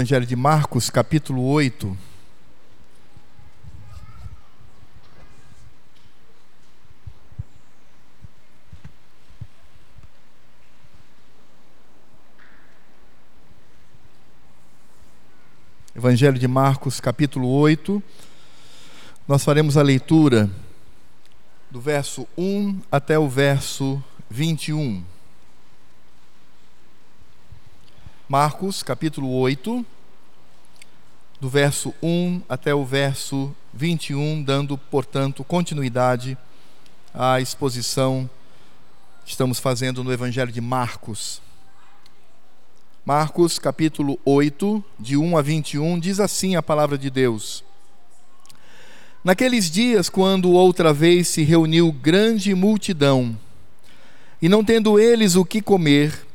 Evangelho de Marcos, capítulo 8. Evangelho de Marcos, capítulo 8. Nós faremos a leitura do verso 1 até o verso 21. Marcos, capítulo 8, do verso 1 até o verso 21, dando, portanto, continuidade à exposição que estamos fazendo no Evangelho de Marcos. Marcos, capítulo 8, de 1 a 21, diz assim a palavra de Deus. Naqueles dias, quando outra vez se reuniu grande multidão, e não tendo eles o que comer,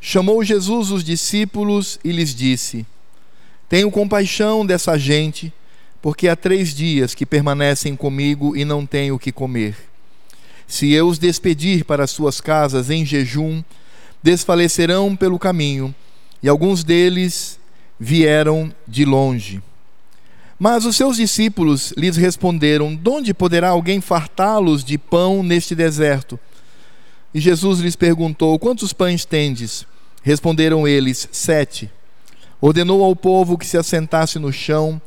Chamou Jesus os discípulos e lhes disse: Tenho compaixão dessa gente, porque há três dias que permanecem comigo e não tenho o que comer. Se eu os despedir para suas casas em jejum, desfalecerão pelo caminho, e alguns deles vieram de longe. Mas os seus discípulos lhes responderam: De onde poderá alguém fartá-los de pão neste deserto? E Jesus lhes perguntou: Quantos pães tendes? Responderam eles: Sete. Ordenou ao povo que se assentasse no chão,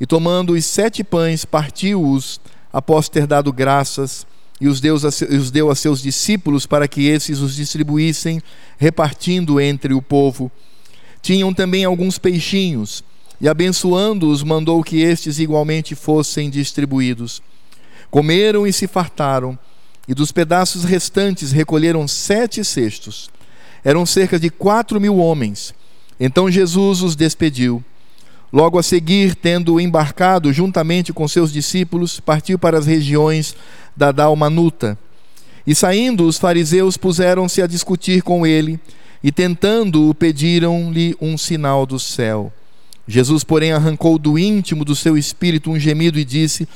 e tomando os sete pães, partiu-os, após ter dado graças, e os, os deu a seus discípulos para que esses os distribuíssem, repartindo entre o povo. Tinham também alguns peixinhos, e abençoando-os, mandou que estes igualmente fossem distribuídos. Comeram e se fartaram e dos pedaços restantes recolheram sete cestos. Eram cerca de quatro mil homens. Então Jesus os despediu. Logo a seguir, tendo embarcado juntamente com seus discípulos, partiu para as regiões da Dalmanuta. E saindo, os fariseus puseram-se a discutir com ele, e tentando-o, pediram-lhe um sinal do céu. Jesus, porém, arrancou do íntimo do seu espírito um gemido e disse: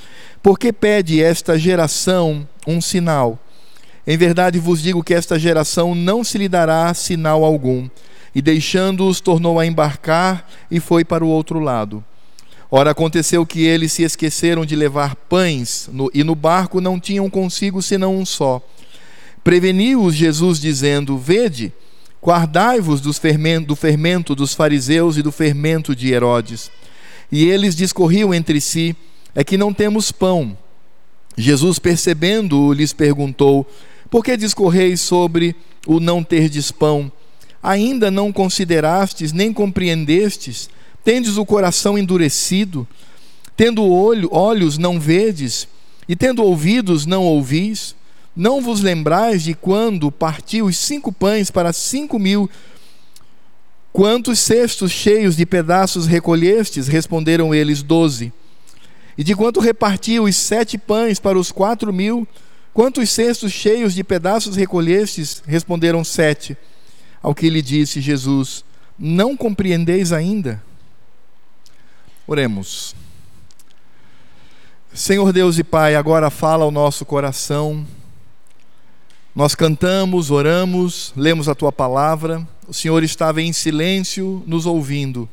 Por que pede esta geração um sinal? Em verdade vos digo que esta geração não se lhe dará sinal algum. E deixando-os, tornou a embarcar e foi para o outro lado. Ora, aconteceu que eles se esqueceram de levar pães, no, e no barco não tinham consigo senão um só. Preveniu-os Jesus, dizendo: Vede, Guardai-vos do fermento dos fariseus e do fermento de Herodes. E eles discorriam entre si: É que não temos pão. Jesus, percebendo-o, lhes perguntou: Por que discorreis sobre o não terdes pão? Ainda não considerastes, nem compreendestes? Tendes o coração endurecido? Tendo olho, olhos, não vedes? E tendo ouvidos, não ouvis? Não vos lembrais de quando partiu os cinco pães para cinco mil? Quantos cestos cheios de pedaços recolhestes? Responderam eles, doze. E de quanto repartiu os sete pães para os quatro mil? Quantos cestos cheios de pedaços recolhestes? Responderam sete. Ao que lhe disse Jesus: Não compreendeis ainda? Oremos. Senhor Deus e Pai, agora fala ao nosso coração nós cantamos, oramos, lemos a tua palavra, o Senhor estava em silêncio nos ouvindo.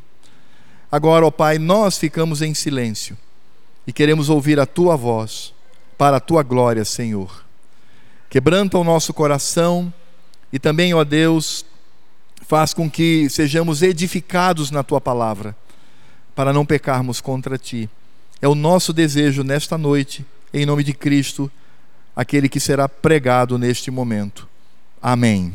Agora, ó Pai, nós ficamos em silêncio e queremos ouvir a tua voz para a tua glória, Senhor. Quebranta o nosso coração e também, ó Deus, faz com que sejamos edificados na tua palavra, para não pecarmos contra ti. É o nosso desejo nesta noite, em nome de Cristo aquele que será pregado neste momento. Amém.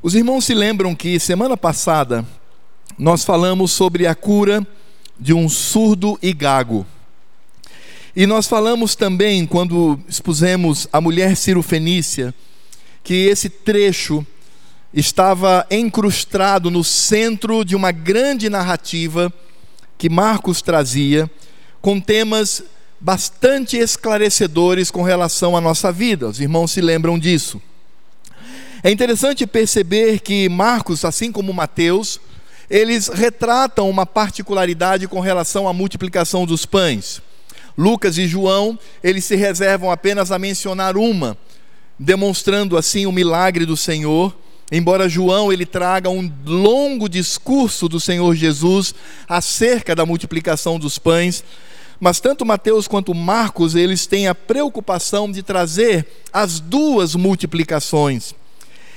Os irmãos se lembram que semana passada nós falamos sobre a cura de um surdo e gago. E nós falamos também, quando expusemos a mulher cirofenícia, que esse trecho estava encrustado no centro de uma grande narrativa que Marcos trazia, com temas bastante esclarecedores com relação à nossa vida. Os irmãos se lembram disso. É interessante perceber que Marcos, assim como Mateus, eles retratam uma particularidade com relação à multiplicação dos pães. Lucas e João, eles se reservam apenas a mencionar uma, demonstrando assim o milagre do Senhor. Embora João ele traga um longo discurso do Senhor Jesus acerca da multiplicação dos pães, mas tanto Mateus quanto Marcos eles têm a preocupação de trazer as duas multiplicações.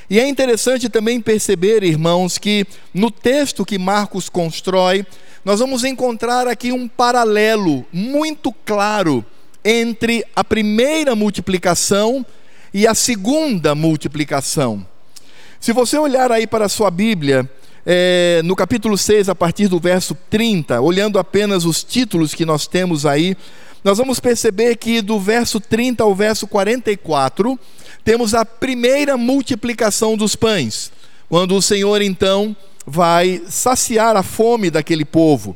E é interessante também perceber, irmãos, que no texto que Marcos constrói, nós vamos encontrar aqui um paralelo muito claro entre a primeira multiplicação e a segunda multiplicação. Se você olhar aí para a sua Bíblia, é, no capítulo 6, a partir do verso 30, olhando apenas os títulos que nós temos aí, nós vamos perceber que do verso 30 ao verso 44, temos a primeira multiplicação dos pães, quando o Senhor então vai saciar a fome daquele povo.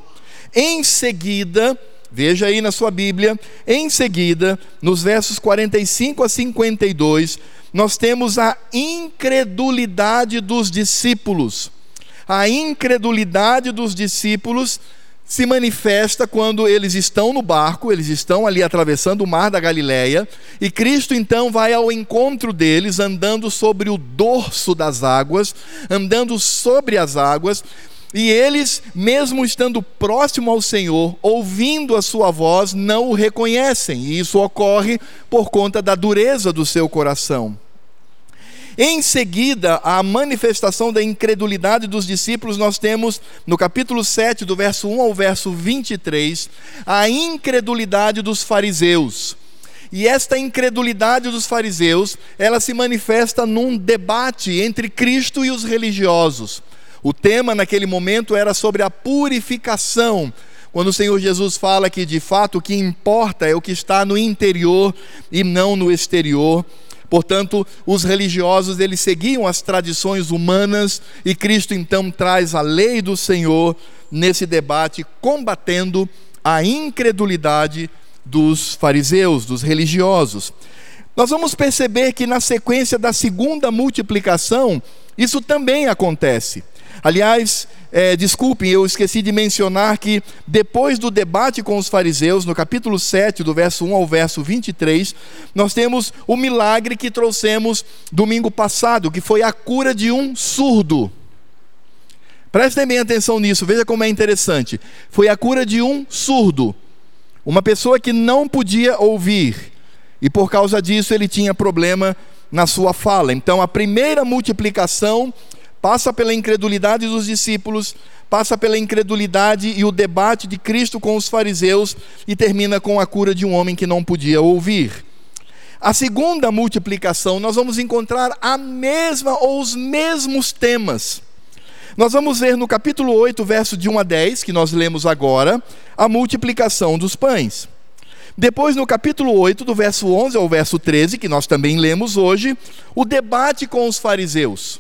Em seguida, veja aí na sua Bíblia, em seguida, nos versos 45 a 52, nós temos a incredulidade dos discípulos. A incredulidade dos discípulos se manifesta quando eles estão no barco, eles estão ali atravessando o mar da Galileia, e Cristo então vai ao encontro deles, andando sobre o dorso das águas, andando sobre as águas, e eles, mesmo estando próximo ao Senhor, ouvindo a sua voz, não o reconhecem, e isso ocorre por conta da dureza do seu coração. Em seguida, a manifestação da incredulidade dos discípulos, nós temos no capítulo 7, do verso 1 ao verso 23, a incredulidade dos fariseus. E esta incredulidade dos fariseus, ela se manifesta num debate entre Cristo e os religiosos. O tema naquele momento era sobre a purificação. Quando o Senhor Jesus fala que de fato o que importa é o que está no interior e não no exterior. Portanto, os religiosos eles seguiam as tradições humanas e Cristo então traz a lei do Senhor nesse debate combatendo a incredulidade dos fariseus, dos religiosos. Nós vamos perceber que na sequência da segunda multiplicação, isso também acontece. Aliás, é, desculpem, eu esqueci de mencionar que depois do debate com os fariseus, no capítulo 7, do verso 1 ao verso 23, nós temos o milagre que trouxemos domingo passado, que foi a cura de um surdo. Prestem bem atenção nisso, veja como é interessante. Foi a cura de um surdo, uma pessoa que não podia ouvir, e por causa disso ele tinha problema na sua fala. Então, a primeira multiplicação passa pela incredulidade dos discípulos, passa pela incredulidade e o debate de Cristo com os fariseus e termina com a cura de um homem que não podia ouvir. A segunda multiplicação, nós vamos encontrar a mesma ou os mesmos temas. Nós vamos ver no capítulo 8, verso de 1 a 10, que nós lemos agora, a multiplicação dos pães. Depois, no capítulo 8, do verso 11 ao verso 13, que nós também lemos hoje, o debate com os fariseus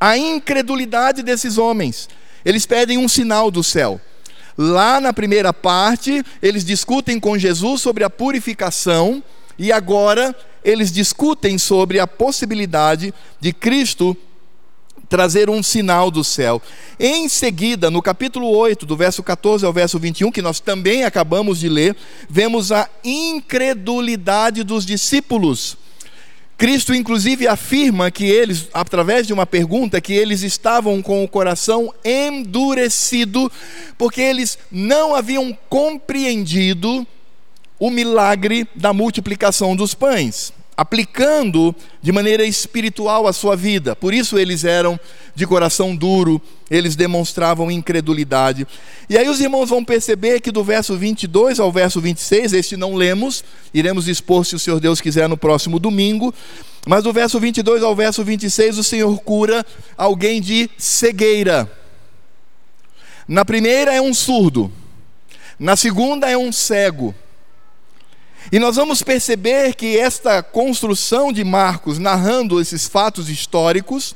a incredulidade desses homens. Eles pedem um sinal do céu. Lá na primeira parte, eles discutem com Jesus sobre a purificação, e agora eles discutem sobre a possibilidade de Cristo trazer um sinal do céu. Em seguida, no capítulo 8, do verso 14 ao verso 21, que nós também acabamos de ler, vemos a incredulidade dos discípulos. Cristo, inclusive, afirma que eles, através de uma pergunta, que eles estavam com o coração endurecido, porque eles não haviam compreendido o milagre da multiplicação dos pães aplicando de maneira espiritual a sua vida. Por isso eles eram de coração duro, eles demonstravam incredulidade. E aí os irmãos vão perceber que do verso 22 ao verso 26, este não lemos, iremos expor se o Senhor Deus quiser no próximo domingo, mas do verso 22 ao verso 26 o Senhor cura alguém de cegueira. Na primeira é um surdo, na segunda é um cego. E nós vamos perceber que esta construção de Marcos, narrando esses fatos históricos,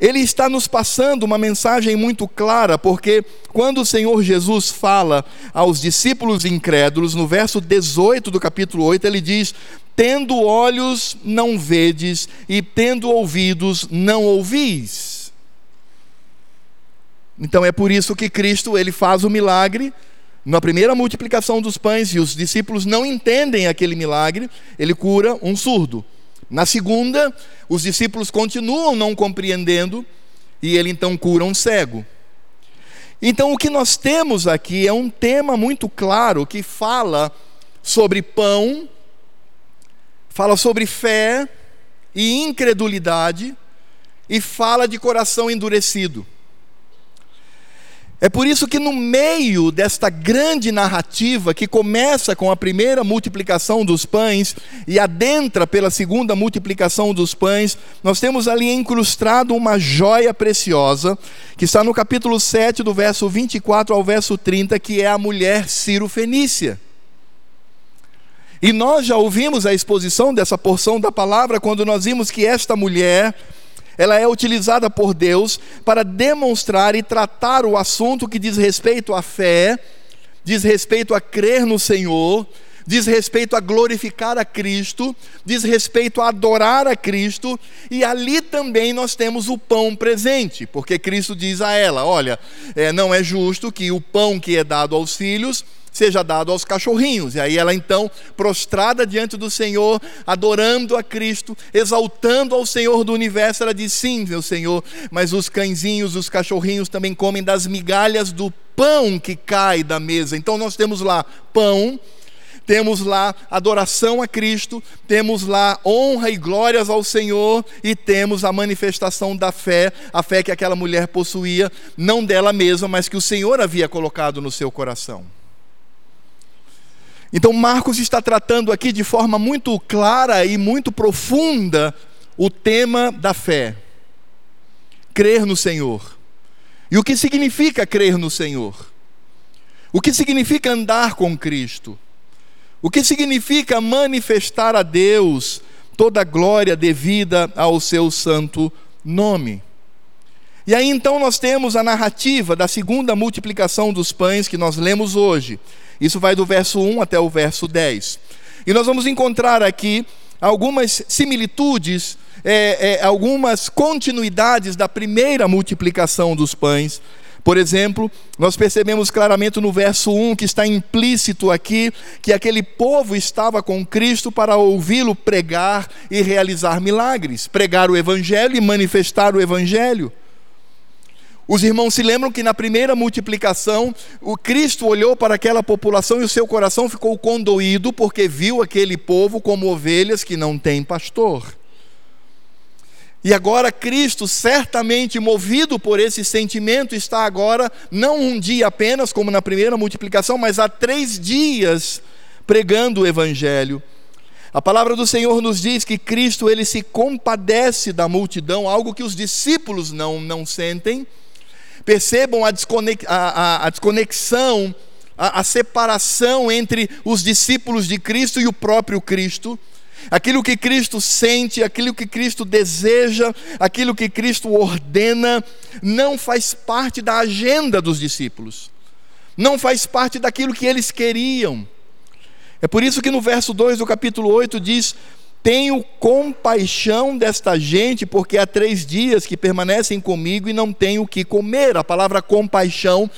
ele está nos passando uma mensagem muito clara, porque quando o Senhor Jesus fala aos discípulos incrédulos, no verso 18 do capítulo 8, ele diz: Tendo olhos, não vedes, e tendo ouvidos, não ouvis. Então é por isso que Cristo ele faz o milagre na primeira multiplicação dos pães, e os discípulos não entendem aquele milagre, ele cura um surdo. Na segunda, os discípulos continuam não compreendendo e ele então cura um cego. Então, o que nós temos aqui é um tema muito claro que fala sobre pão, fala sobre fé e incredulidade e fala de coração endurecido. É por isso que, no meio desta grande narrativa, que começa com a primeira multiplicação dos pães e adentra pela segunda multiplicação dos pães, nós temos ali incrustado uma joia preciosa, que está no capítulo 7, do verso 24 ao verso 30, que é a mulher Ciro Fenícia. E nós já ouvimos a exposição dessa porção da palavra quando nós vimos que esta mulher ela é utilizada por Deus para demonstrar e tratar o assunto que diz respeito à fé, diz respeito a crer no Senhor, diz respeito a glorificar a Cristo, diz respeito a adorar a Cristo, e ali também nós temos o pão presente, porque Cristo diz a ela: Olha, é, não é justo que o pão que é dado aos filhos seja dado aos cachorrinhos. E aí ela então, prostrada diante do Senhor, adorando a Cristo, exaltando ao Senhor do universo, ela diz: Sim, meu Senhor, mas os cãezinhos, os cachorrinhos também comem das migalhas do pão que cai da mesa. Então nós temos lá pão, temos lá adoração a Cristo, temos lá honra e glórias ao Senhor e temos a manifestação da fé, a fé que aquela mulher possuía, não dela mesma, mas que o Senhor havia colocado no seu coração. Então, Marcos está tratando aqui de forma muito clara e muito profunda o tema da fé. Crer no Senhor. E o que significa crer no Senhor? O que significa andar com Cristo? O que significa manifestar a Deus toda a glória devida ao seu santo nome? E aí então nós temos a narrativa da segunda multiplicação dos pães que nós lemos hoje. Isso vai do verso 1 até o verso 10. E nós vamos encontrar aqui algumas similitudes, é, é, algumas continuidades da primeira multiplicação dos pães. Por exemplo, nós percebemos claramente no verso 1 que está implícito aqui que aquele povo estava com Cristo para ouvi-lo pregar e realizar milagres, pregar o Evangelho e manifestar o Evangelho. Os irmãos se lembram que na primeira multiplicação, o Cristo olhou para aquela população e o seu coração ficou condoído porque viu aquele povo como ovelhas que não têm pastor. E agora Cristo, certamente movido por esse sentimento, está agora, não um dia apenas, como na primeira multiplicação, mas há três dias pregando o Evangelho. A palavra do Senhor nos diz que Cristo ele se compadece da multidão, algo que os discípulos não, não sentem Percebam a, desconex, a, a, a desconexão, a, a separação entre os discípulos de Cristo e o próprio Cristo aquilo que Cristo sente, aquilo que Cristo deseja, aquilo que Cristo ordena, não faz parte da agenda dos discípulos, não faz parte daquilo que eles queriam. É por isso que no verso 2 do capítulo 8 diz: tenho compaixão desta gente, porque há três dias que permanecem comigo e não tenho o que comer. A palavra compaixão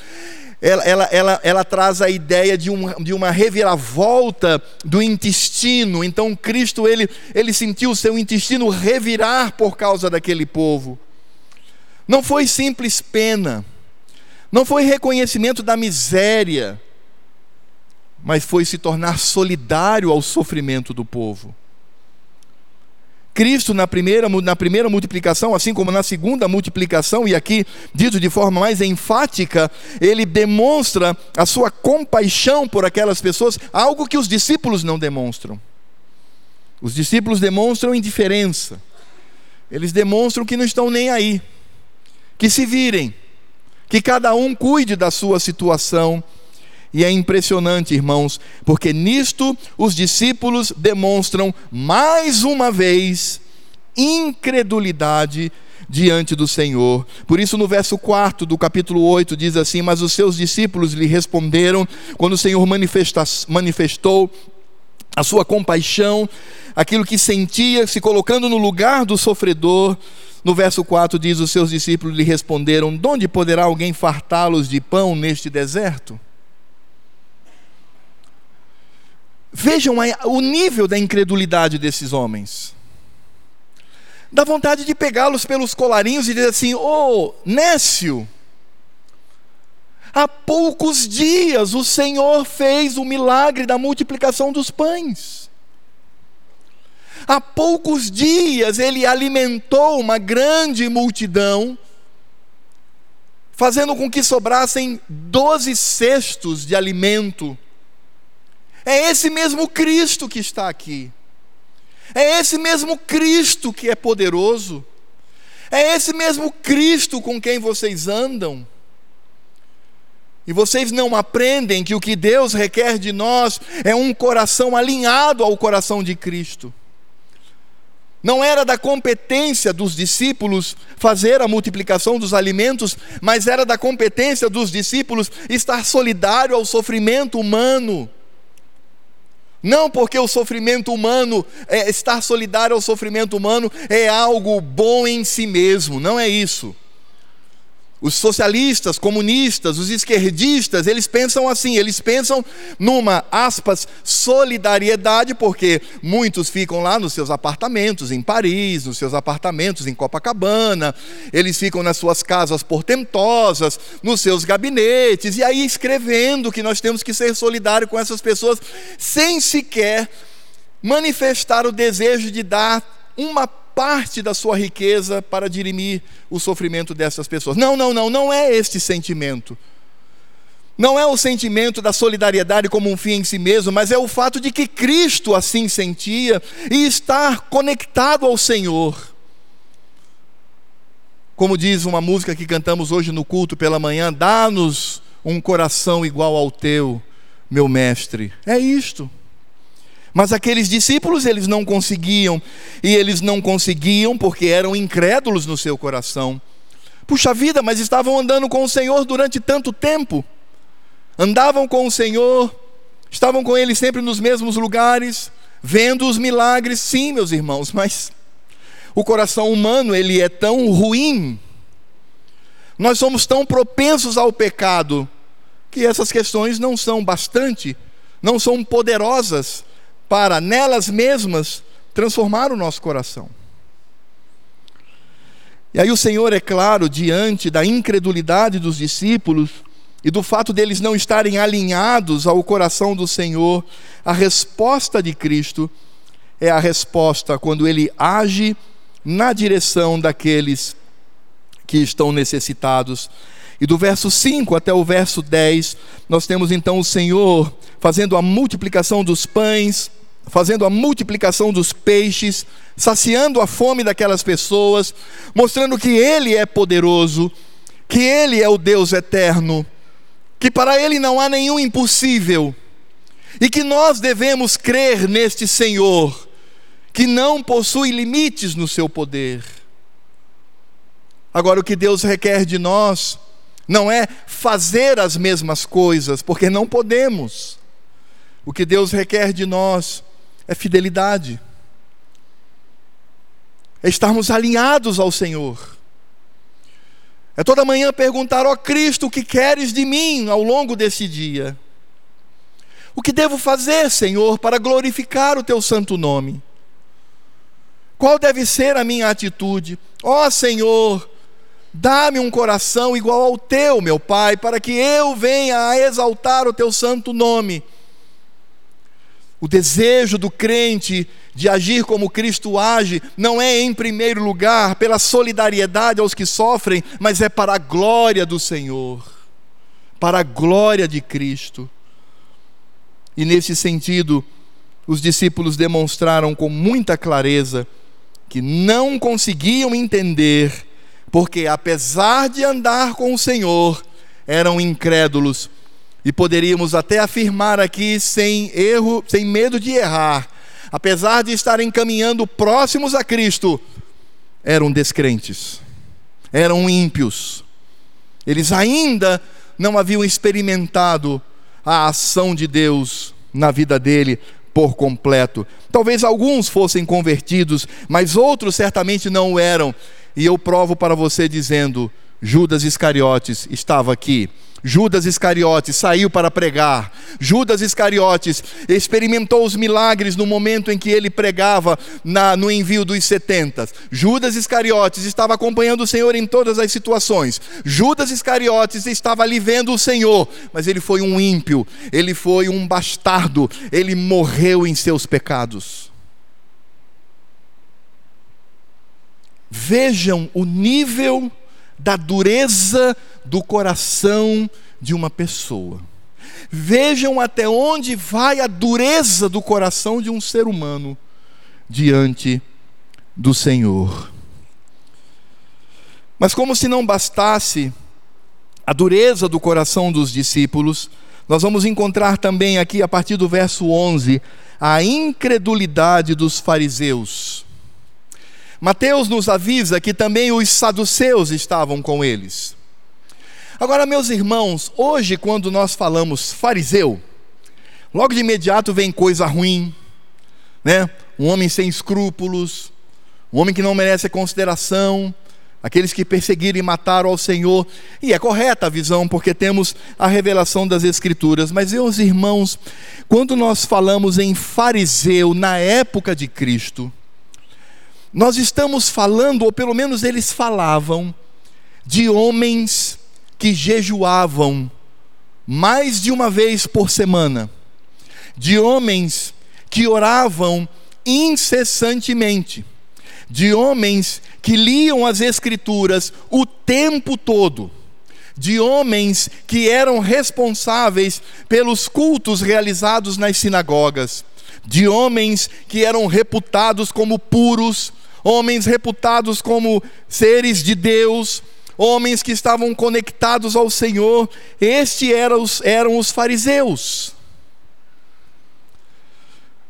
ela, ela, ela, ela, traz a ideia de, um, de uma reviravolta do intestino. Então Cristo ele, ele sentiu o seu intestino revirar por causa daquele povo. Não foi simples pena, não foi reconhecimento da miséria, mas foi se tornar solidário ao sofrimento do povo. Cristo, na primeira, na primeira multiplicação, assim como na segunda multiplicação, e aqui dito de forma mais enfática, ele demonstra a sua compaixão por aquelas pessoas, algo que os discípulos não demonstram. Os discípulos demonstram indiferença, eles demonstram que não estão nem aí, que se virem, que cada um cuide da sua situação e é impressionante, irmãos, porque nisto os discípulos demonstram mais uma vez incredulidade diante do Senhor. Por isso, no verso 4 do capítulo 8, diz assim: Mas os seus discípulos lhe responderam, quando o Senhor manifestou a sua compaixão, aquilo que sentia, se colocando no lugar do sofredor. No verso 4 diz: Os seus discípulos lhe responderam: De onde poderá alguém fartá-los de pão neste deserto? Vejam o nível da incredulidade desses homens. dá vontade de pegá-los pelos colarinhos e dizer assim: Ô, oh, Nécio, há poucos dias o Senhor fez o milagre da multiplicação dos pães. Há poucos dias ele alimentou uma grande multidão, fazendo com que sobrassem doze cestos de alimento. É esse mesmo Cristo que está aqui. É esse mesmo Cristo que é poderoso. É esse mesmo Cristo com quem vocês andam. E vocês não aprendem que o que Deus requer de nós é um coração alinhado ao coração de Cristo. Não era da competência dos discípulos fazer a multiplicação dos alimentos, mas era da competência dos discípulos estar solidário ao sofrimento humano. Não porque o sofrimento humano, é, estar solidário ao sofrimento humano é algo bom em si mesmo, não é isso. Os socialistas, comunistas, os esquerdistas, eles pensam assim, eles pensam numa, aspas, solidariedade, porque muitos ficam lá nos seus apartamentos em Paris, nos seus apartamentos em Copacabana, eles ficam nas suas casas portentosas, nos seus gabinetes, e aí escrevendo que nós temos que ser solidários com essas pessoas, sem sequer manifestar o desejo de dar uma parte da sua riqueza para dirimir o sofrimento dessas pessoas. Não, não, não, não é este sentimento. Não é o sentimento da solidariedade como um fim em si mesmo, mas é o fato de que Cristo assim sentia e estar conectado ao Senhor. Como diz uma música que cantamos hoje no culto pela manhã, dá-nos um coração igual ao teu, meu mestre. É isto. Mas aqueles discípulos, eles não conseguiam, e eles não conseguiam porque eram incrédulos no seu coração. Puxa vida, mas estavam andando com o Senhor durante tanto tempo. Andavam com o Senhor, estavam com Ele sempre nos mesmos lugares, vendo os milagres, sim, meus irmãos, mas o coração humano, ele é tão ruim, nós somos tão propensos ao pecado, que essas questões não são bastante, não são poderosas para nelas mesmas transformar o nosso coração. E aí o Senhor, é claro, diante da incredulidade dos discípulos e do fato deles não estarem alinhados ao coração do Senhor, a resposta de Cristo é a resposta quando ele age na direção daqueles que estão necessitados. E do verso 5 até o verso 10, nós temos então o Senhor fazendo a multiplicação dos pães, fazendo a multiplicação dos peixes, saciando a fome daquelas pessoas, mostrando que Ele é poderoso, que Ele é o Deus eterno, que para Ele não há nenhum impossível, e que nós devemos crer neste Senhor, que não possui limites no seu poder. Agora, o que Deus requer de nós não é fazer as mesmas coisas, porque não podemos. O que Deus requer de nós é fidelidade, é estarmos alinhados ao Senhor. É toda manhã perguntar, ó oh, Cristo, o que queres de mim ao longo desse dia? O que devo fazer, Senhor, para glorificar o teu santo nome? Qual deve ser a minha atitude? Ó oh, Senhor, dá-me um coração igual ao teu, meu Pai, para que eu venha a exaltar o teu santo nome o desejo do crente de agir como Cristo age não é, em primeiro lugar, pela solidariedade aos que sofrem, mas é para a glória do Senhor, para a glória de Cristo. E nesse sentido, os discípulos demonstraram com muita clareza que não conseguiam entender, porque apesar de andar com o Senhor, eram incrédulos e poderíamos até afirmar aqui sem erro, sem medo de errar, apesar de estarem caminhando próximos a Cristo, eram descrentes, eram ímpios. Eles ainda não haviam experimentado a ação de Deus na vida dele por completo. Talvez alguns fossem convertidos, mas outros certamente não o eram. E eu provo para você dizendo: Judas Iscariotes estava aqui Judas Iscariotes saiu para pregar. Judas Iscariotes experimentou os milagres no momento em que ele pregava na, no envio dos setentas. Judas Iscariotes estava acompanhando o Senhor em todas as situações. Judas Iscariotes estava ali vendo o Senhor, mas ele foi um ímpio, ele foi um bastardo, ele morreu em seus pecados. Vejam o nível da dureza do coração de uma pessoa. Vejam até onde vai a dureza do coração de um ser humano diante do Senhor. Mas, como se não bastasse a dureza do coração dos discípulos, nós vamos encontrar também aqui, a partir do verso 11, a incredulidade dos fariseus. Mateus nos avisa que também os saduceus estavam com eles. Agora, meus irmãos, hoje, quando nós falamos fariseu, logo de imediato vem coisa ruim, né? Um homem sem escrúpulos, um homem que não merece consideração, aqueles que perseguiram e mataram ao Senhor. E é correta a visão, porque temos a revelação das Escrituras. Mas, meus irmãos, quando nós falamos em fariseu na época de Cristo, nós estamos falando, ou pelo menos eles falavam, de homens que jejuavam mais de uma vez por semana, de homens que oravam incessantemente, de homens que liam as Escrituras o tempo todo, de homens que eram responsáveis pelos cultos realizados nas sinagogas, de homens que eram reputados como puros, homens reputados como seres de Deus, homens que estavam conectados ao Senhor. Estes eram os, eram os fariseus.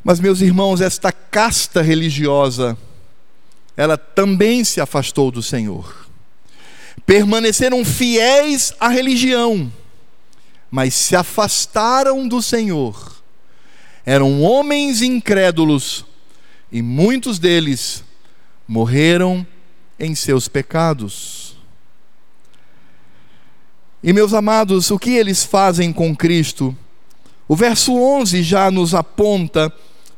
Mas, meus irmãos, esta casta religiosa, ela também se afastou do Senhor. Permaneceram fiéis à religião, mas se afastaram do Senhor. Eram homens incrédulos e muitos deles morreram em seus pecados. E meus amados, o que eles fazem com Cristo? O verso 11 já nos aponta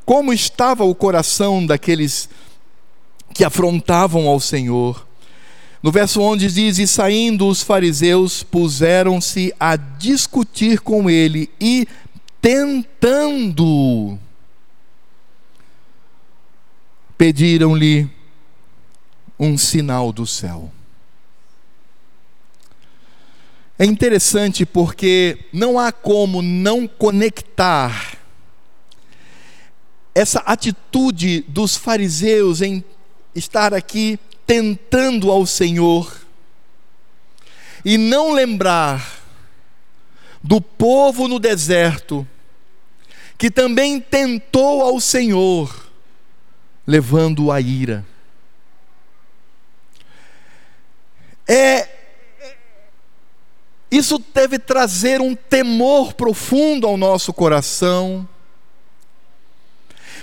como estava o coração daqueles que afrontavam ao Senhor. No verso 11 diz: E saindo os fariseus, puseram-se a discutir com ele e tentando, pediram-lhe um sinal do céu. É interessante porque não há como não conectar essa atitude dos fariseus em estar aqui tentando ao Senhor e não lembrar do povo no deserto que também tentou ao Senhor, levando a ira. É isso deve trazer um temor profundo ao nosso coração.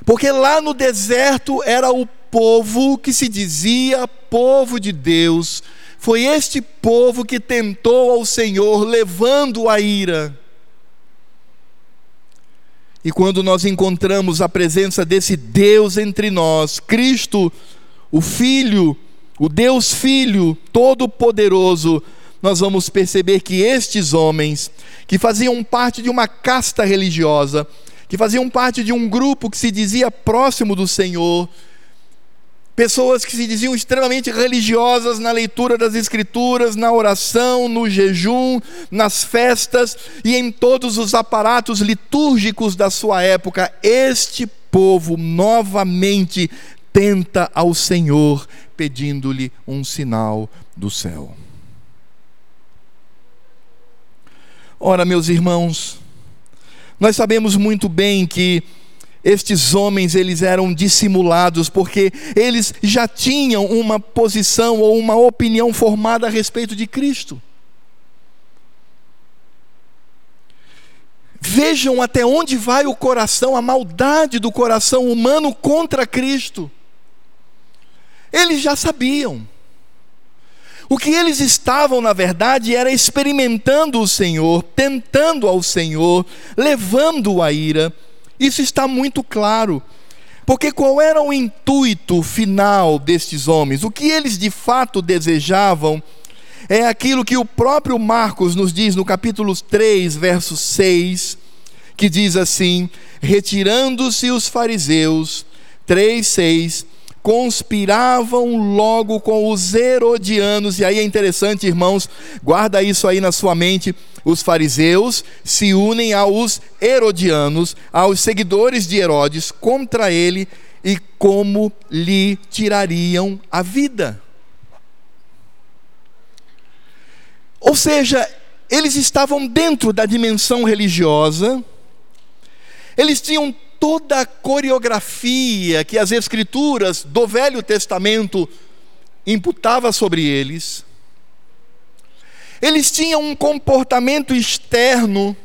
Porque lá no deserto era o povo que se dizia povo de Deus. Foi este povo que tentou ao Senhor, levando a ira. E quando nós encontramos a presença desse Deus entre nós, Cristo, o Filho, o Deus Filho Todo-Poderoso, nós vamos perceber que estes homens, que faziam parte de uma casta religiosa, que faziam parte de um grupo que se dizia próximo do Senhor, pessoas que se diziam extremamente religiosas na leitura das Escrituras, na oração, no jejum, nas festas e em todos os aparatos litúrgicos da sua época, este povo novamente tenta ao Senhor pedindo-lhe um sinal do céu. Ora, meus irmãos, nós sabemos muito bem que estes homens eles eram dissimulados porque eles já tinham uma posição ou uma opinião formada a respeito de Cristo. Vejam até onde vai o coração, a maldade do coração humano contra Cristo. Eles já sabiam. O que eles estavam, na verdade, era experimentando o Senhor, tentando ao Senhor, levando a ira. Isso está muito claro. Porque qual era o intuito final destes homens? O que eles de fato desejavam é aquilo que o próprio Marcos nos diz no capítulo 3, verso 6, que diz assim: Retirando-se os fariseus, 3, 6, conspiravam logo com os herodianos, e aí é interessante, irmãos, guarda isso aí na sua mente. Os fariseus se unem aos herodianos, aos seguidores de Herodes, contra ele e como lhe tirariam a vida. Ou seja, eles estavam dentro da dimensão religiosa, eles tinham toda a coreografia que as escrituras do Velho Testamento imputava sobre eles. Eles tinham um comportamento externo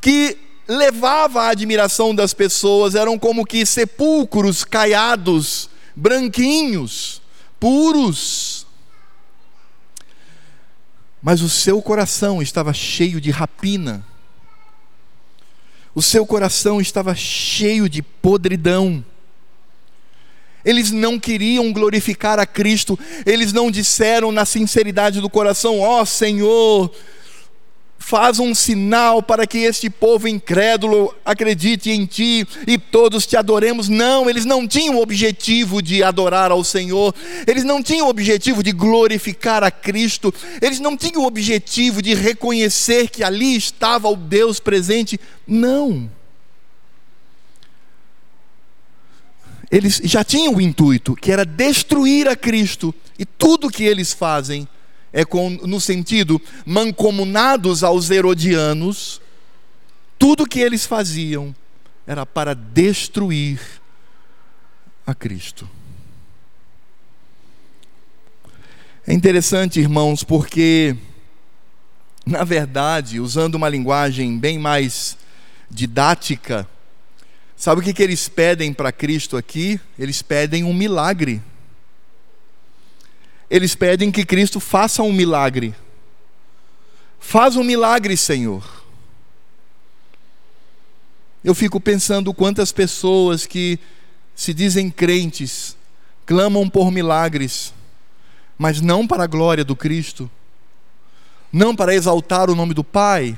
que levava à admiração das pessoas, eram como que sepulcros caiados, branquinhos, puros. Mas o seu coração estava cheio de rapina o seu coração estava cheio de podridão. Eles não queriam glorificar a Cristo, eles não disseram na sinceridade do coração: Ó oh, Senhor, faz um sinal para que este povo incrédulo acredite em ti e todos te adoremos. Não, eles não tinham o objetivo de adorar ao Senhor, eles não tinham o objetivo de glorificar a Cristo, eles não tinham o objetivo de reconhecer que ali estava o Deus presente. Não. Eles já tinham o intuito, que era destruir a Cristo, e tudo que eles fazem é com, no sentido mancomunados aos herodianos, tudo que eles faziam era para destruir a Cristo. É interessante, irmãos, porque, na verdade, usando uma linguagem bem mais didática, sabe o que, que eles pedem para Cristo aqui? Eles pedem um milagre eles pedem que Cristo faça um milagre. Faz um milagre, Senhor. Eu fico pensando quantas pessoas que se dizem crentes clamam por milagres, mas não para a glória do Cristo, não para exaltar o nome do Pai,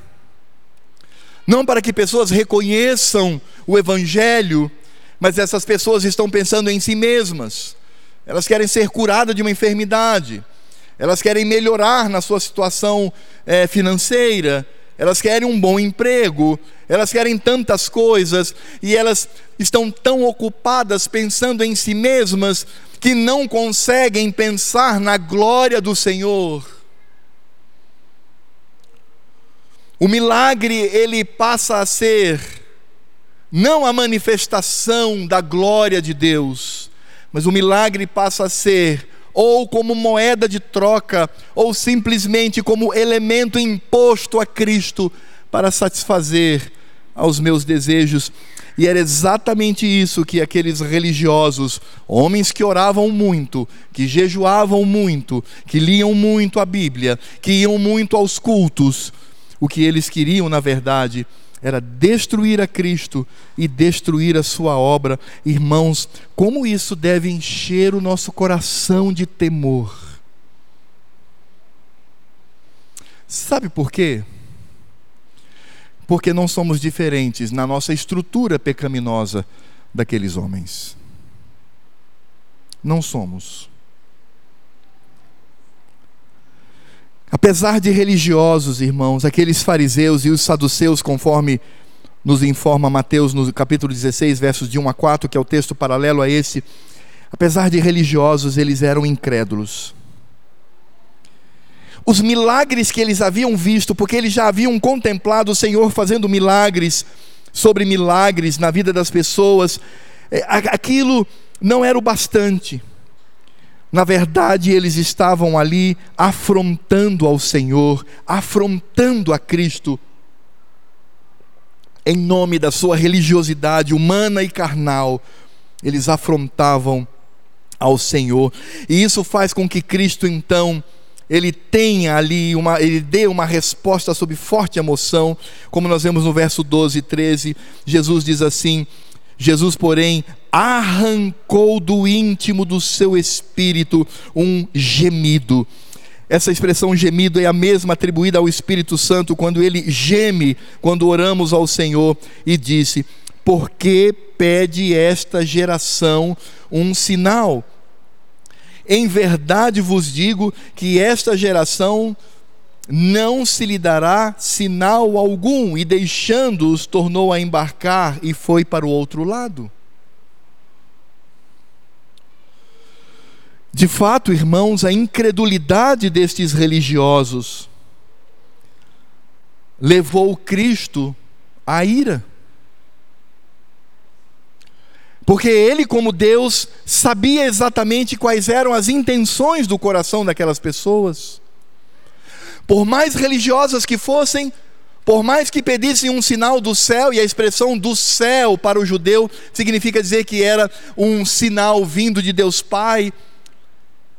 não para que pessoas reconheçam o Evangelho, mas essas pessoas estão pensando em si mesmas elas querem ser curadas de uma enfermidade, elas querem melhorar na sua situação é, financeira, elas querem um bom emprego, elas querem tantas coisas e elas estão tão ocupadas pensando em si mesmas que não conseguem pensar na glória do Senhor. O milagre ele passa a ser não a manifestação da glória de Deus, mas o milagre passa a ser ou como moeda de troca, ou simplesmente como elemento imposto a Cristo para satisfazer aos meus desejos. E era exatamente isso que aqueles religiosos, homens que oravam muito, que jejuavam muito, que liam muito a Bíblia, que iam muito aos cultos, o que eles queriam, na verdade, era destruir a Cristo e destruir a sua obra. Irmãos, como isso deve encher o nosso coração de temor. Sabe por quê? Porque não somos diferentes na nossa estrutura pecaminosa daqueles homens. Não somos. Apesar de religiosos, irmãos, aqueles fariseus e os saduceus, conforme nos informa Mateus no capítulo 16, versos de 1 a 4, que é o texto paralelo a esse, apesar de religiosos, eles eram incrédulos. Os milagres que eles haviam visto, porque eles já haviam contemplado o Senhor fazendo milagres sobre milagres na vida das pessoas, é, aquilo não era o bastante. Na verdade, eles estavam ali afrontando ao Senhor, afrontando a Cristo, em nome da sua religiosidade humana e carnal. Eles afrontavam ao Senhor. E isso faz com que Cristo então ele tenha ali uma, ele dê uma resposta sob forte emoção, como nós vemos no verso 12 e 13. Jesus diz assim: Jesus, porém, arrancou do íntimo do seu espírito um gemido. Essa expressão gemido é a mesma atribuída ao Espírito Santo quando ele geme quando oramos ao Senhor e disse: Por que pede esta geração um sinal? Em verdade vos digo que esta geração não se lhe dará sinal algum, e deixando-os, tornou a embarcar e foi para o outro lado. De fato, irmãos, a incredulidade destes religiosos levou Cristo à ira. Porque ele, como Deus, sabia exatamente quais eram as intenções do coração daquelas pessoas. Por mais religiosas que fossem, por mais que pedissem um sinal do céu, e a expressão do céu para o judeu significa dizer que era um sinal vindo de Deus Pai,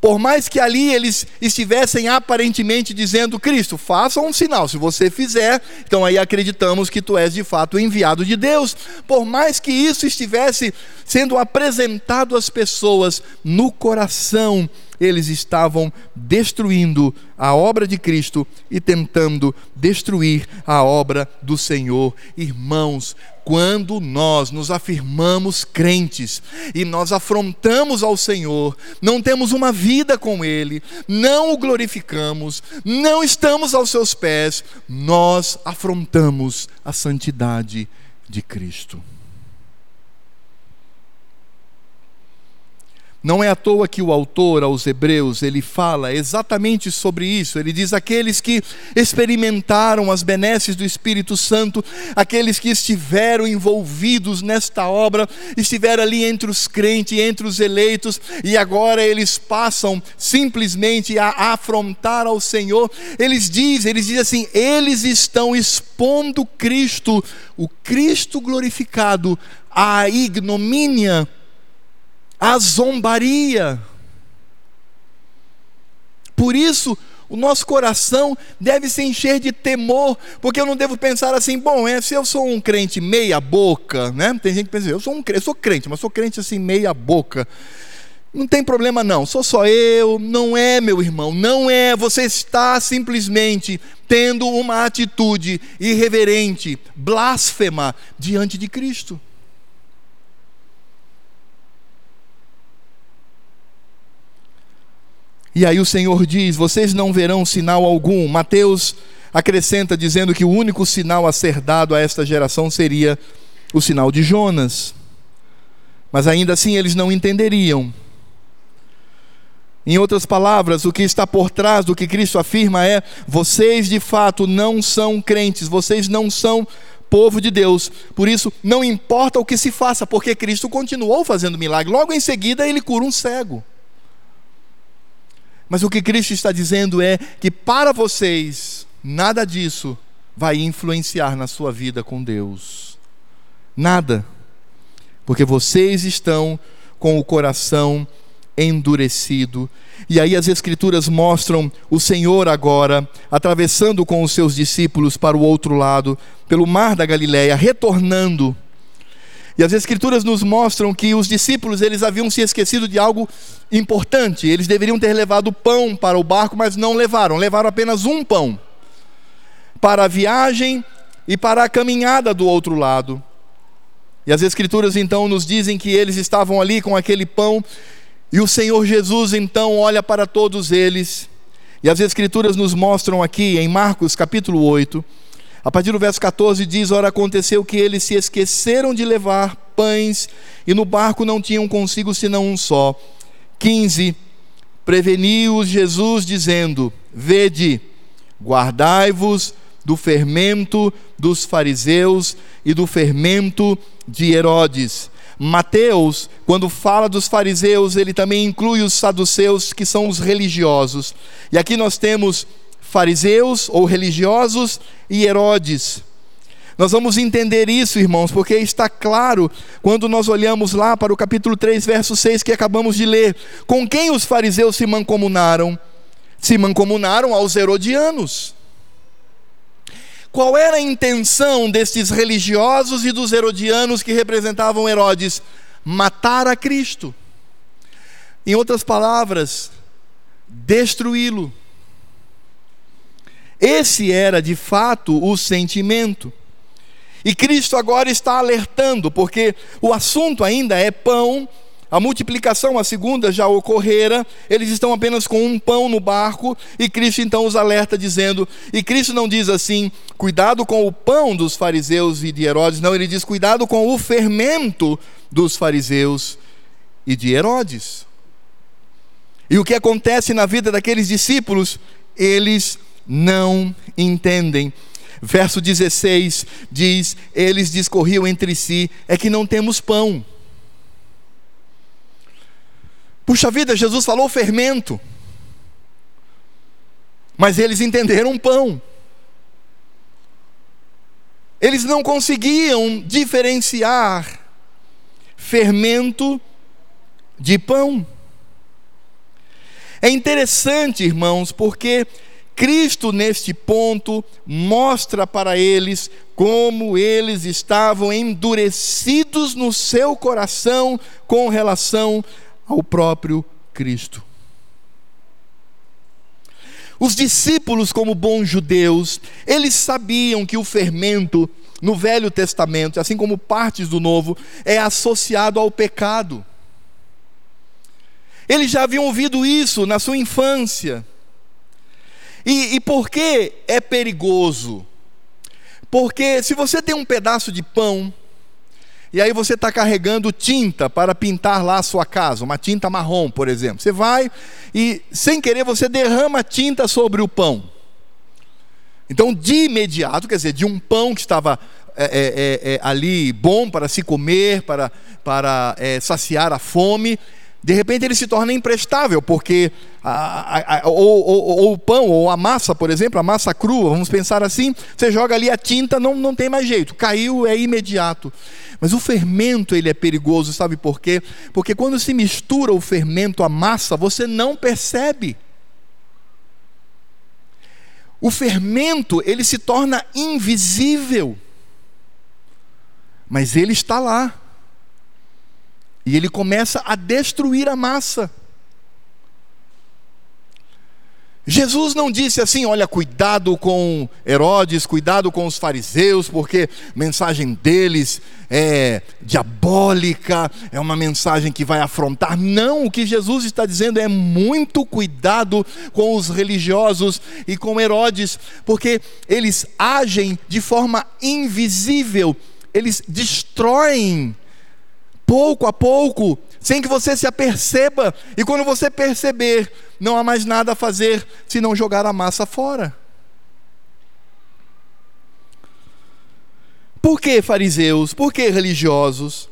por mais que ali eles estivessem aparentemente dizendo, Cristo, faça um sinal, se você fizer, então aí acreditamos que tu és de fato enviado de Deus. Por mais que isso estivesse sendo apresentado às pessoas no coração, eles estavam destruindo a obra de Cristo e tentando destruir a obra do Senhor. Irmãos, quando nós nos afirmamos crentes e nós afrontamos ao Senhor, não temos uma vida com Ele, não o glorificamos, não estamos aos seus pés, nós afrontamos a santidade de Cristo. Não é à toa que o autor aos Hebreus, ele fala exatamente sobre isso. Ele diz aqueles que experimentaram as benesses do Espírito Santo, aqueles que estiveram envolvidos nesta obra, estiveram ali entre os crentes, entre os eleitos, e agora eles passam simplesmente a afrontar ao Senhor. Eles dizem, eles dizem assim: eles estão expondo Cristo, o Cristo glorificado, à ignomínia a zombaria. Por isso, o nosso coração deve se encher de temor, porque eu não devo pensar assim, bom, é, se eu sou um crente meia boca, né? Tem gente que pensa, eu sou um crente, eu sou crente, mas sou crente assim meia boca. Não tem problema não, sou só eu, não é, meu irmão, não é. Você está simplesmente tendo uma atitude irreverente, blasfema diante de Cristo. E aí o Senhor diz: Vocês não verão sinal algum. Mateus acrescenta dizendo que o único sinal a ser dado a esta geração seria o sinal de Jonas. Mas ainda assim eles não entenderiam. Em outras palavras, o que está por trás do que Cristo afirma é: vocês de fato não são crentes, vocês não são povo de Deus. Por isso, não importa o que se faça, porque Cristo continuou fazendo milagre. Logo em seguida, ele cura um cego. Mas o que Cristo está dizendo é que para vocês, nada disso vai influenciar na sua vida com Deus. Nada. Porque vocês estão com o coração endurecido. E aí as Escrituras mostram o Senhor agora atravessando com os seus discípulos para o outro lado, pelo mar da Galileia, retornando e as escrituras nos mostram que os discípulos eles haviam se esquecido de algo importante. Eles deveriam ter levado pão para o barco, mas não levaram. Levaram apenas um pão para a viagem e para a caminhada do outro lado. E as escrituras então nos dizem que eles estavam ali com aquele pão e o Senhor Jesus então olha para todos eles. E as escrituras nos mostram aqui em Marcos capítulo 8, a partir do verso 14 diz: Ora, aconteceu que eles se esqueceram de levar pães e no barco não tinham consigo senão um só. 15. Preveniu-os Jesus, dizendo: Vede, guardai-vos do fermento dos fariseus e do fermento de Herodes. Mateus, quando fala dos fariseus, ele também inclui os saduceus, que são os religiosos. E aqui nós temos fariseus ou religiosos e Herodes. Nós vamos entender isso, irmãos, porque está claro quando nós olhamos lá para o capítulo 3, verso 6 que acabamos de ler. Com quem os fariseus se mancomunaram? Se mancomunaram aos herodianos. Qual era a intenção destes religiosos e dos herodianos que representavam Herodes? Matar a Cristo. Em outras palavras, destruí-lo. Esse era de fato o sentimento. E Cristo agora está alertando, porque o assunto ainda é pão, a multiplicação, a segunda, já ocorrera, eles estão apenas com um pão no barco, e Cristo então os alerta, dizendo: e Cristo não diz assim, cuidado com o pão dos fariseus e de Herodes, não, ele diz: cuidado com o fermento dos fariseus e de Herodes. E o que acontece na vida daqueles discípulos? Eles não entendem verso 16 diz: Eles discorriam entre si, é que não temos pão. Puxa vida, Jesus falou fermento, mas eles entenderam pão. Eles não conseguiam diferenciar fermento de pão. É interessante, irmãos, porque Cristo, neste ponto, mostra para eles como eles estavam endurecidos no seu coração com relação ao próprio Cristo. Os discípulos, como bons judeus, eles sabiam que o fermento no Velho Testamento, assim como partes do Novo, é associado ao pecado. Eles já haviam ouvido isso na sua infância. E, e por que é perigoso? Porque se você tem um pedaço de pão, e aí você está carregando tinta para pintar lá a sua casa, uma tinta marrom, por exemplo. Você vai e, sem querer, você derrama tinta sobre o pão. Então, de imediato, quer dizer, de um pão que estava é, é, é, é ali bom para se comer, para, para é, saciar a fome, de repente ele se torna imprestável, porque a, a, a, ou, ou, ou, o pão, ou a massa, por exemplo, a massa crua, vamos pensar assim, você joga ali a tinta, não, não tem mais jeito, caiu, é imediato. Mas o fermento ele é perigoso, sabe por quê? Porque quando se mistura o fermento à massa, você não percebe. O fermento ele se torna invisível, mas ele está lá. E ele começa a destruir a massa. Jesus não disse assim: olha, cuidado com Herodes, cuidado com os fariseus, porque a mensagem deles é diabólica, é uma mensagem que vai afrontar. Não, o que Jesus está dizendo é muito cuidado com os religiosos e com Herodes, porque eles agem de forma invisível, eles destroem pouco a pouco, sem que você se aperceba, e quando você perceber, não há mais nada a fazer senão jogar a massa fora. Por que fariseus? Por que religiosos?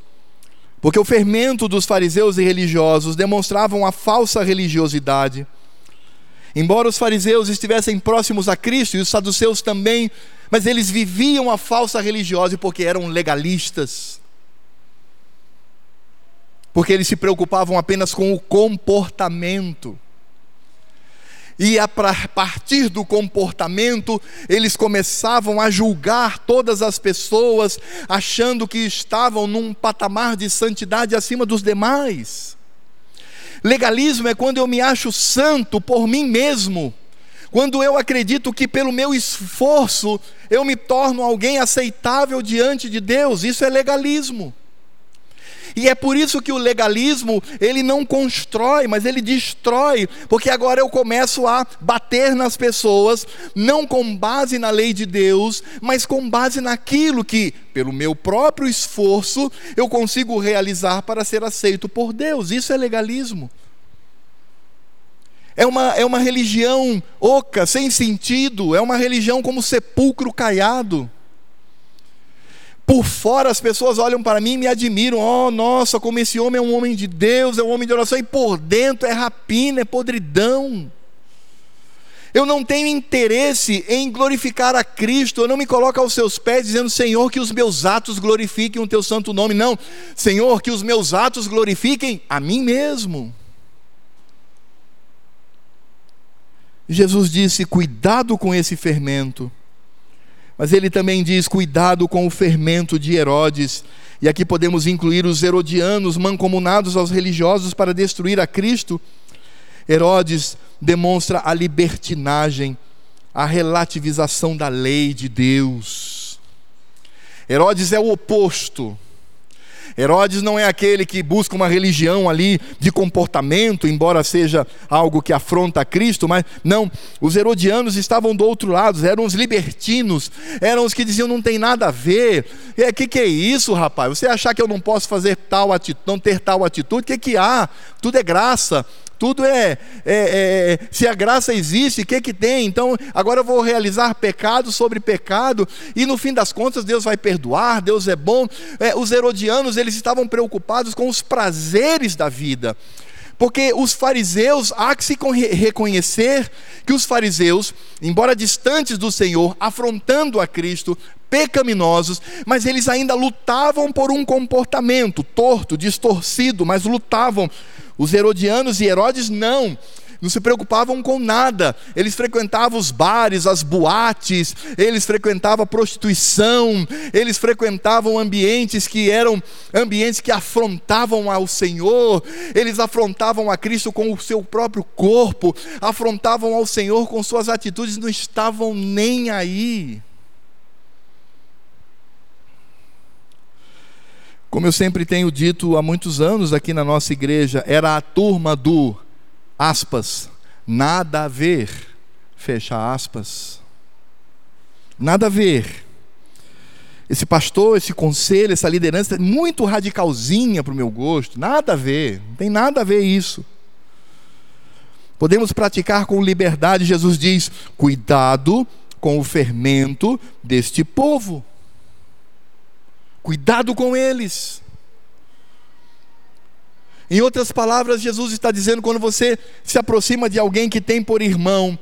Porque o fermento dos fariseus e religiosos demonstravam a falsa religiosidade. Embora os fariseus estivessem próximos a Cristo e os saduceus também, mas eles viviam a falsa religiosa porque eram legalistas porque eles se preocupavam apenas com o comportamento. E a partir do comportamento, eles começavam a julgar todas as pessoas, achando que estavam num patamar de santidade acima dos demais. Legalismo é quando eu me acho santo por mim mesmo, quando eu acredito que pelo meu esforço eu me torno alguém aceitável diante de Deus, isso é legalismo. E é por isso que o legalismo, ele não constrói, mas ele destrói, porque agora eu começo a bater nas pessoas, não com base na lei de Deus, mas com base naquilo que, pelo meu próprio esforço, eu consigo realizar para ser aceito por Deus. Isso é legalismo. É uma, é uma religião oca, sem sentido, é uma religião como sepulcro caiado. Por fora as pessoas olham para mim e me admiram. Oh, nossa, como esse homem é um homem de Deus, é um homem de oração. E por dentro é rapina, é podridão. Eu não tenho interesse em glorificar a Cristo, eu não me coloco aos seus pés dizendo, Senhor, que os meus atos glorifiquem o teu santo nome. Não, Senhor, que os meus atos glorifiquem a mim mesmo. Jesus disse: cuidado com esse fermento. Mas ele também diz: cuidado com o fermento de Herodes. E aqui podemos incluir os herodianos mancomunados aos religiosos para destruir a Cristo. Herodes demonstra a libertinagem, a relativização da lei de Deus. Herodes é o oposto. Herodes não é aquele que busca uma religião ali de comportamento, embora seja algo que afronta a Cristo, mas não, os herodianos estavam do outro lado, eram os libertinos, eram os que diziam não tem nada a ver. O é, que, que é isso, rapaz? Você achar que eu não posso fazer tal atitude, não ter tal atitude, o que, que há? Tudo é graça tudo é, é, é, se a graça existe, o que que tem? Então, agora eu vou realizar pecado sobre pecado e no fim das contas Deus vai perdoar, Deus é bom. É, os herodianos eles estavam preocupados com os prazeres da vida. Porque os fariseus, há que se reconhecer que os fariseus, embora distantes do Senhor, afrontando a Cristo, pecaminosos, mas eles ainda lutavam por um comportamento torto, distorcido, mas lutavam os herodianos e Herodes não, não se preocupavam com nada. Eles frequentavam os bares, as boates, eles frequentavam a prostituição, eles frequentavam ambientes que eram ambientes que afrontavam ao Senhor, eles afrontavam a Cristo com o seu próprio corpo, afrontavam ao Senhor com suas atitudes, não estavam nem aí. Como eu sempre tenho dito há muitos anos aqui na nossa igreja, era a turma do aspas, nada a ver, fecha aspas. Nada a ver. Esse pastor, esse conselho, essa liderança é muito radicalzinha para o meu gosto, nada a ver, não tem nada a ver isso. Podemos praticar com liberdade, Jesus diz: cuidado com o fermento deste povo. Cuidado com eles. Em outras palavras, Jesus está dizendo: quando você se aproxima de alguém que tem por irmão,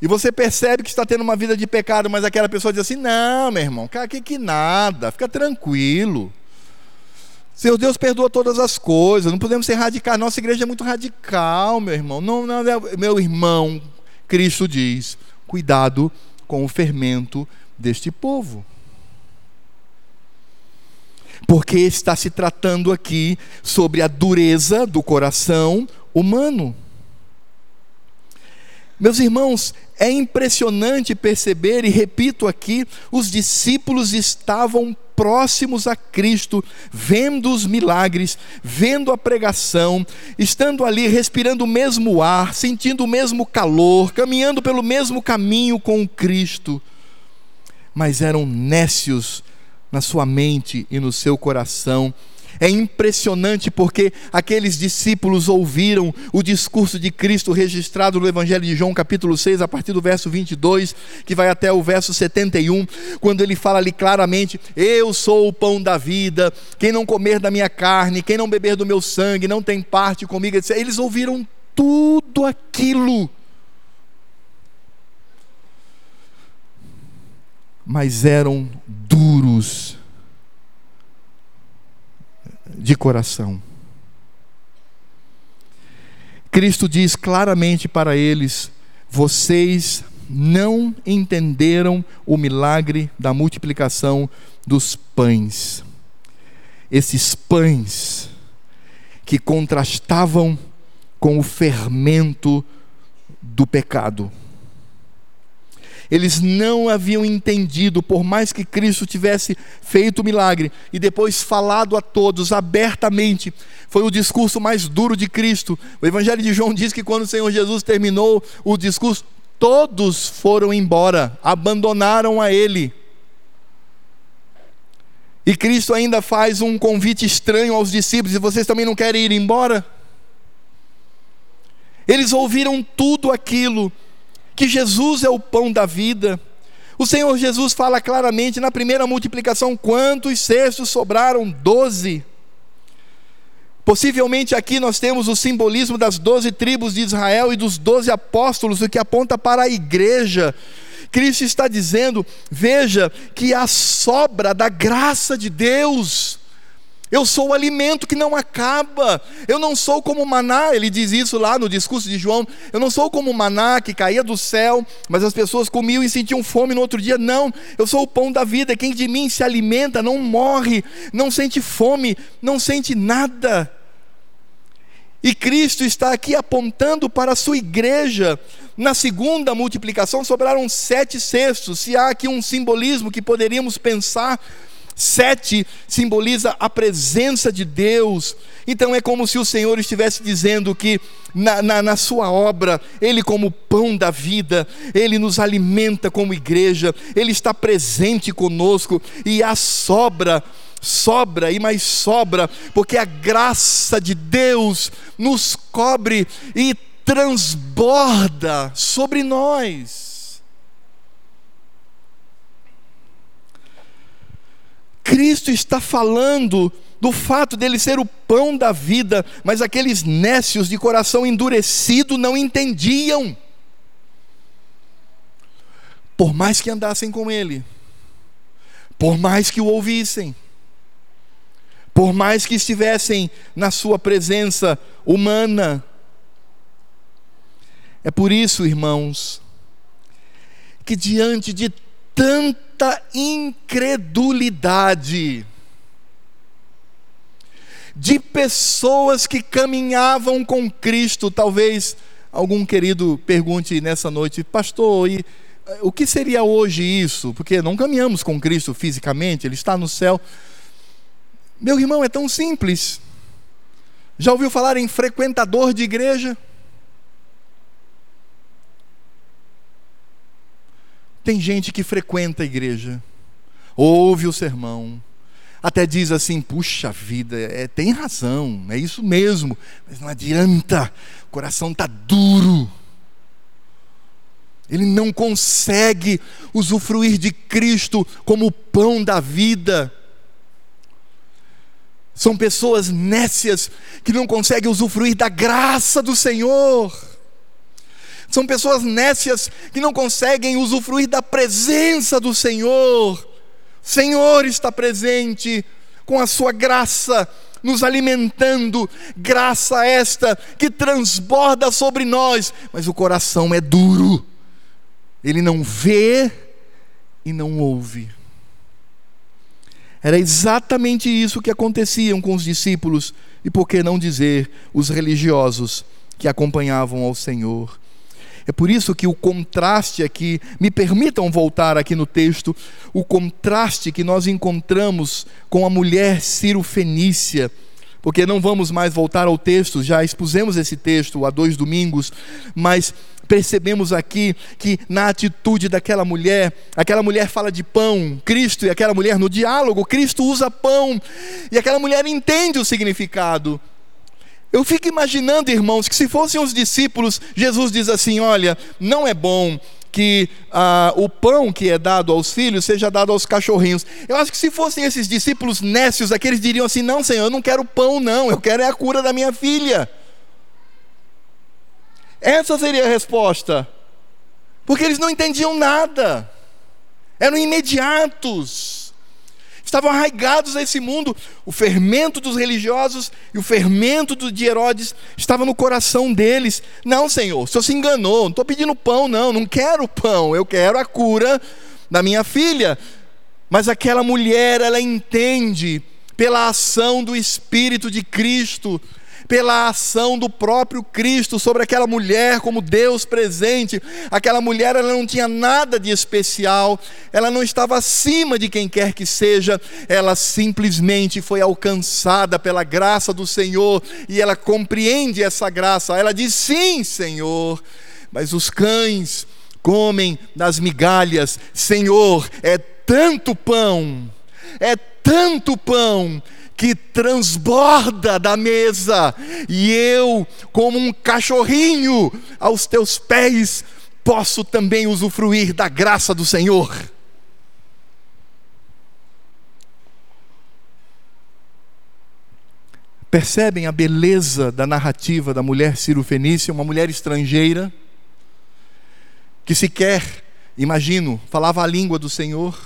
e você percebe que está tendo uma vida de pecado, mas aquela pessoa diz assim: não, meu irmão, cara, que, que nada, fica tranquilo. Seu Deus perdoa todas as coisas, não podemos ser radicais. Nossa igreja é muito radical, meu irmão. Não, não, meu irmão, Cristo diz: cuidado com o fermento deste povo porque está se tratando aqui sobre a dureza do coração humano. Meus irmãos, é impressionante perceber, e repito aqui, os discípulos estavam próximos a Cristo, vendo os milagres, vendo a pregação, estando ali respirando o mesmo ar, sentindo o mesmo calor, caminhando pelo mesmo caminho com Cristo, mas eram nécios na sua mente e no seu coração. É impressionante porque aqueles discípulos ouviram o discurso de Cristo registrado no Evangelho de João, capítulo 6, a partir do verso 22, que vai até o verso 71, quando ele fala ali claramente: Eu sou o pão da vida, quem não comer da minha carne, quem não beber do meu sangue, não tem parte comigo. Eles ouviram tudo aquilo. Mas eram duros de coração. Cristo diz claramente para eles: vocês não entenderam o milagre da multiplicação dos pães. Esses pães que contrastavam com o fermento do pecado. Eles não haviam entendido, por mais que Cristo tivesse feito o milagre e depois falado a todos abertamente. Foi o discurso mais duro de Cristo. O Evangelho de João diz que quando o Senhor Jesus terminou o discurso, todos foram embora, abandonaram a Ele. E Cristo ainda faz um convite estranho aos discípulos: e vocês também não querem ir embora? Eles ouviram tudo aquilo que Jesus é o pão da vida. O Senhor Jesus fala claramente na primeira multiplicação: quantos cestos sobraram? Doze. Possivelmente aqui nós temos o simbolismo das doze tribos de Israel e dos doze apóstolos, o que aponta para a igreja. Cristo está dizendo: veja que a sobra da graça de Deus. Eu sou o alimento que não acaba. Eu não sou como maná, ele diz isso lá no discurso de João. Eu não sou como maná que caía do céu, mas as pessoas comiam e sentiam fome no outro dia. Não, eu sou o pão da vida. Quem de mim se alimenta não morre, não sente fome, não sente nada. E Cristo está aqui apontando para a sua igreja. Na segunda multiplicação sobraram sete cestos. Se há aqui um simbolismo que poderíamos pensar, sete simboliza a presença de Deus. Então é como se o Senhor estivesse dizendo que na, na, na sua obra, Ele, como pão da vida, Ele nos alimenta como igreja, Ele está presente conosco e a sobra sobra e mais sobra, porque a graça de Deus nos cobre e transborda sobre nós. Cristo está falando do fato dele ser o pão da vida, mas aqueles nécios de coração endurecido não entendiam. Por mais que andassem com ele, por mais que o ouvissem, por mais que estivessem na sua presença humana. É por isso, irmãos, que diante de tanta incredulidade, de pessoas que caminhavam com Cristo, talvez algum querido pergunte nessa noite, pastor, e eh, o que seria hoje isso? Porque não caminhamos com Cristo fisicamente, Ele está no céu. Meu irmão, é tão simples. Já ouviu falar em frequentador de igreja? Tem gente que frequenta a igreja, ouve o sermão, até diz assim: puxa vida, é, tem razão, é isso mesmo, mas não adianta, o coração está duro. Ele não consegue usufruir de Cristo como o pão da vida. São pessoas nécias que não conseguem usufruir da graça do Senhor. São pessoas nécias que não conseguem usufruir da presença do Senhor. O Senhor está presente com a sua graça, nos alimentando, graça esta que transborda sobre nós, mas o coração é duro, ele não vê e não ouve. Era exatamente isso que acontecia com os discípulos e, por que não dizer, os religiosos que acompanhavam ao Senhor. É por isso que o contraste aqui, me permitam voltar aqui no texto, o contraste que nós encontramos com a mulher Ciro Fenícia, porque não vamos mais voltar ao texto, já expusemos esse texto há dois domingos, mas percebemos aqui que na atitude daquela mulher, aquela mulher fala de pão, Cristo e aquela mulher no diálogo, Cristo usa pão, e aquela mulher entende o significado. Eu fico imaginando, irmãos, que se fossem os discípulos, Jesus diz assim: olha, não é bom que ah, o pão que é dado aos filhos seja dado aos cachorrinhos. Eu acho que se fossem esses discípulos nécios, aqueles diriam assim: não, Senhor, eu não quero pão, não, eu quero é a cura da minha filha. Essa seria a resposta. Porque eles não entendiam nada, eram imediatos, estavam arraigados a esse mundo. O fermento dos religiosos e o fermento de Herodes estava no coração deles. Não, Senhor, o Senhor se enganou, não estou pedindo pão, não, não quero pão, eu quero a cura da minha filha. Mas aquela mulher, ela entende pela ação do Espírito de Cristo pela ação do próprio Cristo sobre aquela mulher como Deus presente. Aquela mulher ela não tinha nada de especial, ela não estava acima de quem quer que seja, ela simplesmente foi alcançada pela graça do Senhor e ela compreende essa graça. Ela diz: Sim, Senhor, mas os cães comem das migalhas, Senhor, é tanto pão, é tanto pão que transborda da mesa, e eu, como um cachorrinho aos teus pés, posso também usufruir da graça do Senhor. Percebem a beleza da narrativa da mulher Fenícia, uma mulher estrangeira, que sequer, imagino, falava a língua do Senhor,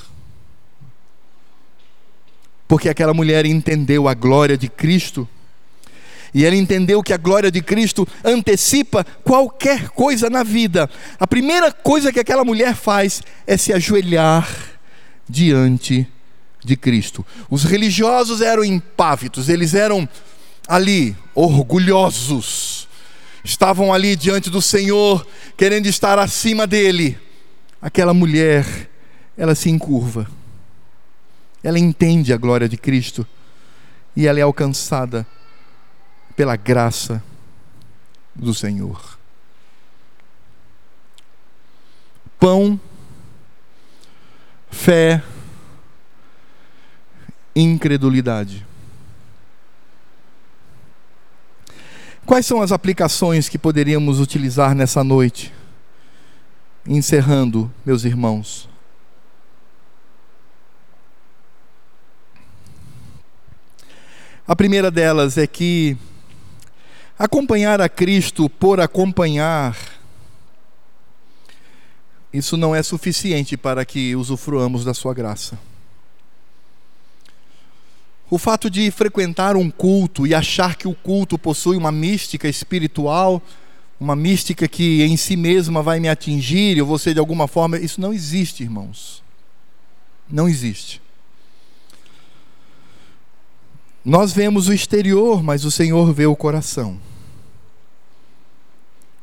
porque aquela mulher entendeu a glória de Cristo, e ela entendeu que a glória de Cristo antecipa qualquer coisa na vida. A primeira coisa que aquela mulher faz é se ajoelhar diante de Cristo. Os religiosos eram impávidos, eles eram ali orgulhosos, estavam ali diante do Senhor, querendo estar acima dele. Aquela mulher, ela se encurva, ela entende a glória de Cristo e ela é alcançada pela graça do Senhor. Pão, fé, incredulidade. Quais são as aplicações que poderíamos utilizar nessa noite? Encerrando, meus irmãos. A primeira delas é que acompanhar a Cristo por acompanhar, isso não é suficiente para que usufruamos da Sua graça. O fato de frequentar um culto e achar que o culto possui uma mística espiritual, uma mística que em si mesma vai me atingir, ou você de alguma forma, isso não existe, irmãos. Não existe. Nós vemos o exterior, mas o Senhor vê o coração.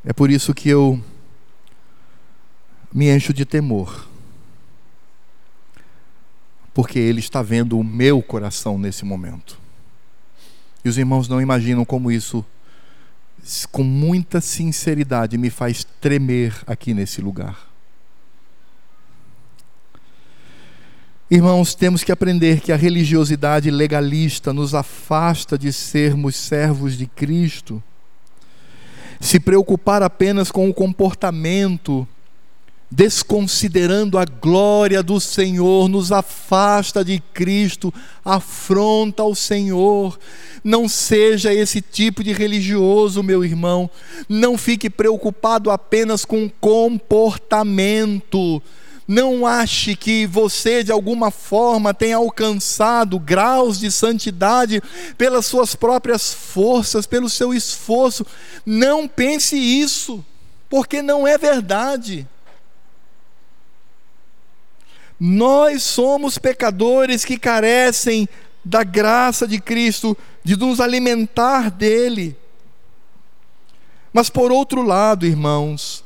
É por isso que eu me encho de temor porque Ele está vendo o meu coração nesse momento. E os irmãos não imaginam como isso, com muita sinceridade, me faz tremer aqui nesse lugar. Irmãos, temos que aprender que a religiosidade legalista nos afasta de sermos servos de Cristo. Se preocupar apenas com o comportamento desconsiderando a glória do Senhor, nos afasta de Cristo, afronta o Senhor. Não seja esse tipo de religioso, meu irmão. Não fique preocupado apenas com comportamento. Não ache que você de alguma forma tem alcançado graus de santidade pelas suas próprias forças, pelo seu esforço. Não pense isso, porque não é verdade. Nós somos pecadores que carecem da graça de Cristo, de nos alimentar dele. Mas por outro lado, irmãos,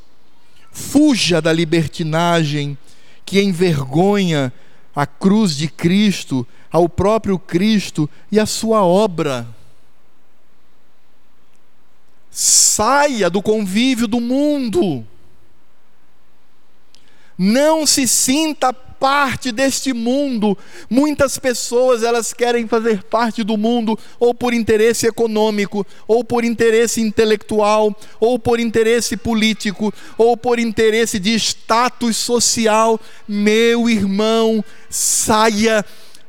fuja da libertinagem que envergonha a cruz de Cristo, ao próprio Cristo e a sua obra. Saia do convívio do mundo. Não se sinta parte deste mundo. Muitas pessoas elas querem fazer parte do mundo ou por interesse econômico, ou por interesse intelectual, ou por interesse político, ou por interesse de status social. Meu irmão, saia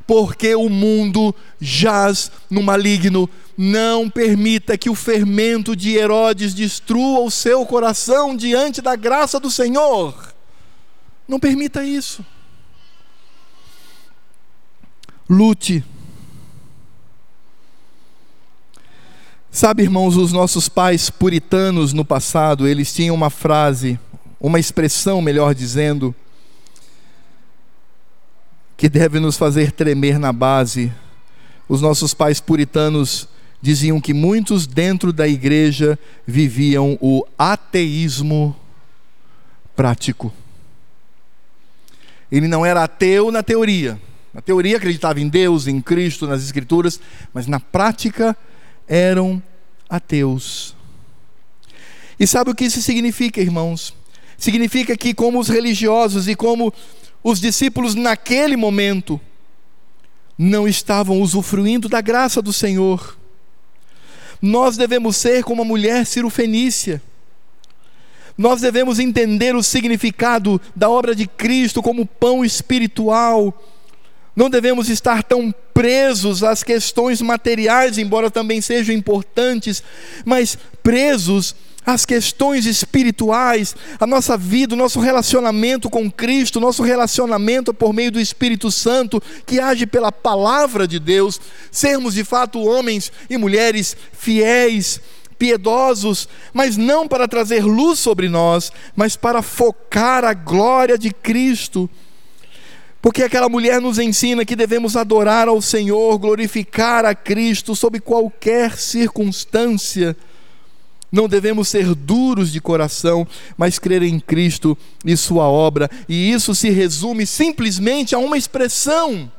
porque o mundo jaz no maligno. Não permita que o fermento de Herodes destrua o seu coração diante da graça do Senhor. Não permita isso. Lute. Sabe, irmãos, os nossos pais puritanos no passado, eles tinham uma frase, uma expressão, melhor dizendo, que deve nos fazer tremer na base. Os nossos pais puritanos diziam que muitos dentro da igreja viviam o ateísmo prático. Ele não era ateu na teoria, na teoria acreditava em Deus, em Cristo, nas Escrituras, mas na prática eram ateus. E sabe o que isso significa, irmãos? Significa que, como os religiosos e como os discípulos naquele momento, não estavam usufruindo da graça do Senhor. Nós devemos ser como a mulher cirofenícia. Nós devemos entender o significado da obra de Cristo como pão espiritual Não devemos estar tão presos às questões materiais, embora também sejam importantes, mas presos às questões espirituais, a nossa vida, o nosso relacionamento com Cristo, o nosso relacionamento por meio do Espírito Santo, que age pela palavra de Deus, sermos de fato homens e mulheres fiéis, piedosos, mas não para trazer luz sobre nós, mas para focar a glória de Cristo. Porque aquela mulher nos ensina que devemos adorar ao Senhor, glorificar a Cristo sob qualquer circunstância. Não devemos ser duros de coração, mas crer em Cristo e Sua obra. E isso se resume simplesmente a uma expressão: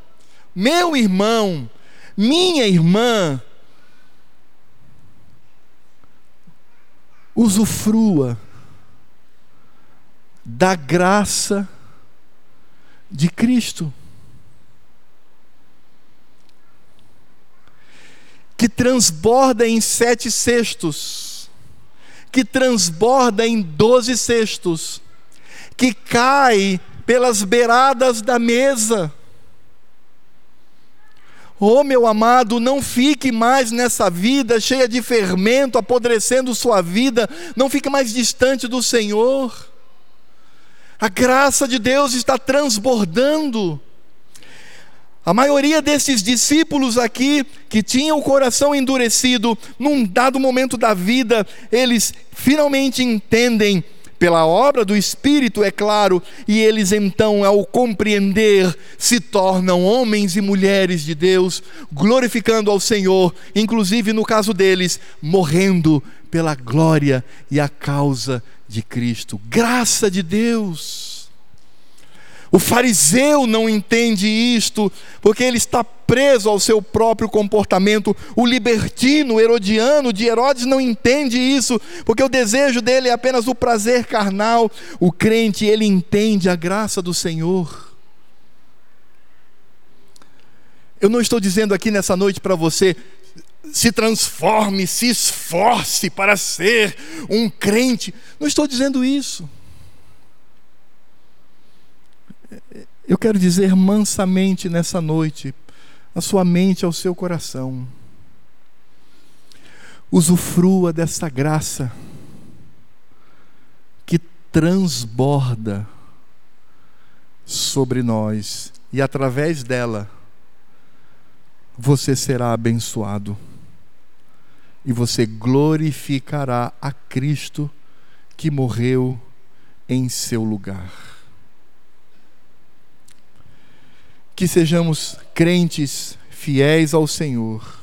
meu irmão, minha irmã, usufrua da graça de Cristo. Que transborda em sete cestos, que transborda em doze cestos, que cai pelas beiradas da mesa. Oh, meu amado, não fique mais nessa vida cheia de fermento, apodrecendo sua vida, não fique mais distante do Senhor. A graça de Deus está transbordando. A maioria desses discípulos aqui, que tinham o coração endurecido, num dado momento da vida, eles finalmente entendem, pela obra do Espírito, é claro, e eles então, ao compreender, se tornam homens e mulheres de Deus, glorificando ao Senhor, inclusive no caso deles, morrendo pela glória e a causa de Cristo. Graça de Deus. O fariseu não entende isto, porque ele está preso ao seu próprio comportamento. O libertino, herodiano de Herodes não entende isso, porque o desejo dele é apenas o prazer carnal. O crente, ele entende a graça do Senhor. Eu não estou dizendo aqui nessa noite para você, se transforme, se esforce para ser um crente. Não estou dizendo isso. Eu quero dizer mansamente nessa noite, a sua mente, ao seu coração. Usufrua dessa graça que transborda sobre nós e através dela você será abençoado e você glorificará a Cristo que morreu em seu lugar. Que sejamos crentes fiéis ao Senhor,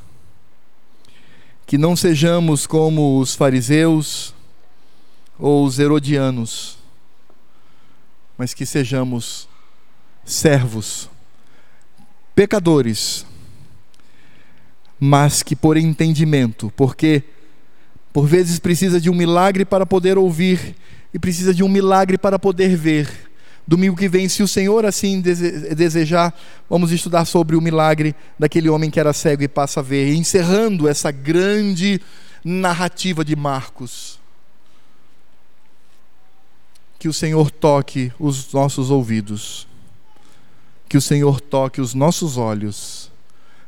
que não sejamos como os fariseus ou os herodianos, mas que sejamos servos, pecadores, mas que por entendimento, porque por vezes precisa de um milagre para poder ouvir e precisa de um milagre para poder ver. Domingo que vem, se o Senhor assim desejar, vamos estudar sobre o milagre daquele homem que era cego e passa a ver, encerrando essa grande narrativa de Marcos. Que o Senhor toque os nossos ouvidos, que o Senhor toque os nossos olhos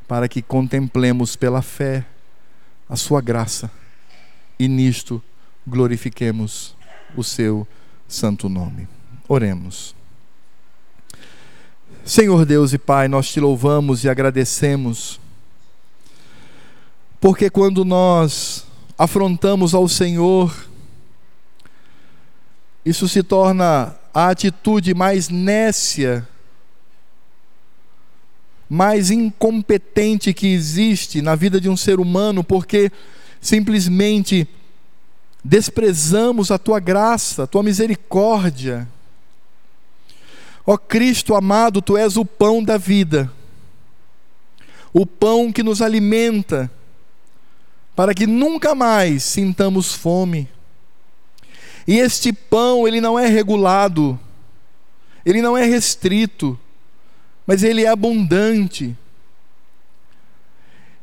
para que contemplemos pela fé a Sua graça e nisto glorifiquemos o Seu santo nome. Oremos. Senhor Deus e Pai, nós te louvamos e agradecemos, porque quando nós afrontamos ao Senhor, isso se torna a atitude mais nécia mais incompetente que existe na vida de um ser humano, porque simplesmente desprezamos a tua graça, a tua misericórdia. Ó Cristo amado, tu és o pão da vida, o pão que nos alimenta, para que nunca mais sintamos fome. E este pão, ele não é regulado, ele não é restrito, mas ele é abundante.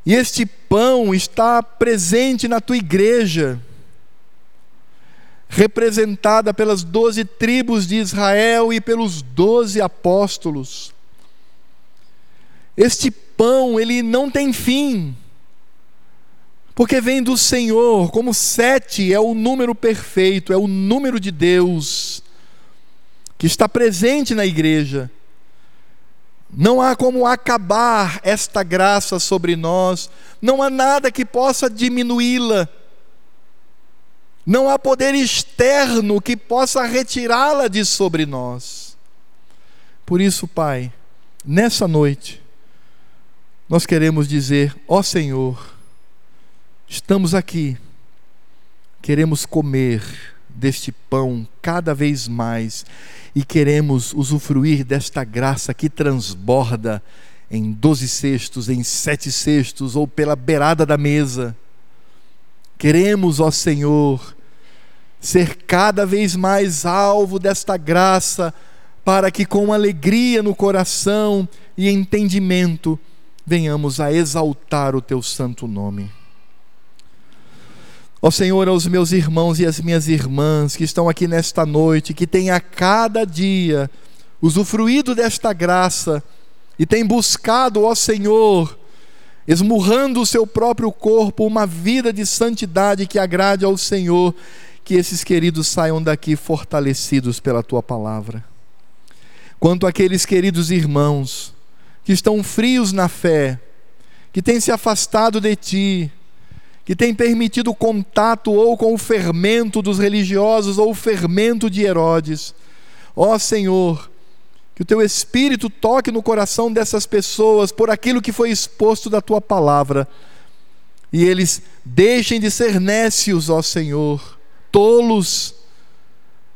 E este pão está presente na tua igreja, representada pelas doze tribos de Israel e pelos doze apóstolos. Este pão, ele não tem fim, porque vem do Senhor, como sete é o número perfeito, é o número de Deus, que está presente na igreja. Não há como acabar esta graça sobre nós, não há nada que possa diminuí-la, não há poder externo que possa retirá-la de sobre nós. Por isso, Pai, nessa noite, nós queremos dizer: Ó Senhor, estamos aqui, queremos comer deste pão cada vez mais e queremos usufruir desta graça que transborda em doze cestos, em sete cestos ou pela beirada da mesa. Queremos, ó Senhor, ser cada vez mais alvo desta graça, para que com alegria no coração e entendimento venhamos a exaltar o teu santo nome. Ó Senhor, aos meus irmãos e às minhas irmãs que estão aqui nesta noite, que têm a cada dia usufruído desta graça e têm buscado, ó Senhor, esmurrando o seu próprio corpo, uma vida de santidade que agrade ao Senhor, que esses queridos saiam daqui fortalecidos pela tua palavra. Quanto àqueles queridos irmãos que estão frios na fé, que têm se afastado de ti, que tem permitido contato ou com o fermento dos religiosos ou o fermento de Herodes. Ó Senhor, que o teu espírito toque no coração dessas pessoas por aquilo que foi exposto da tua palavra. E eles deixem de ser nécios, ó Senhor, tolos,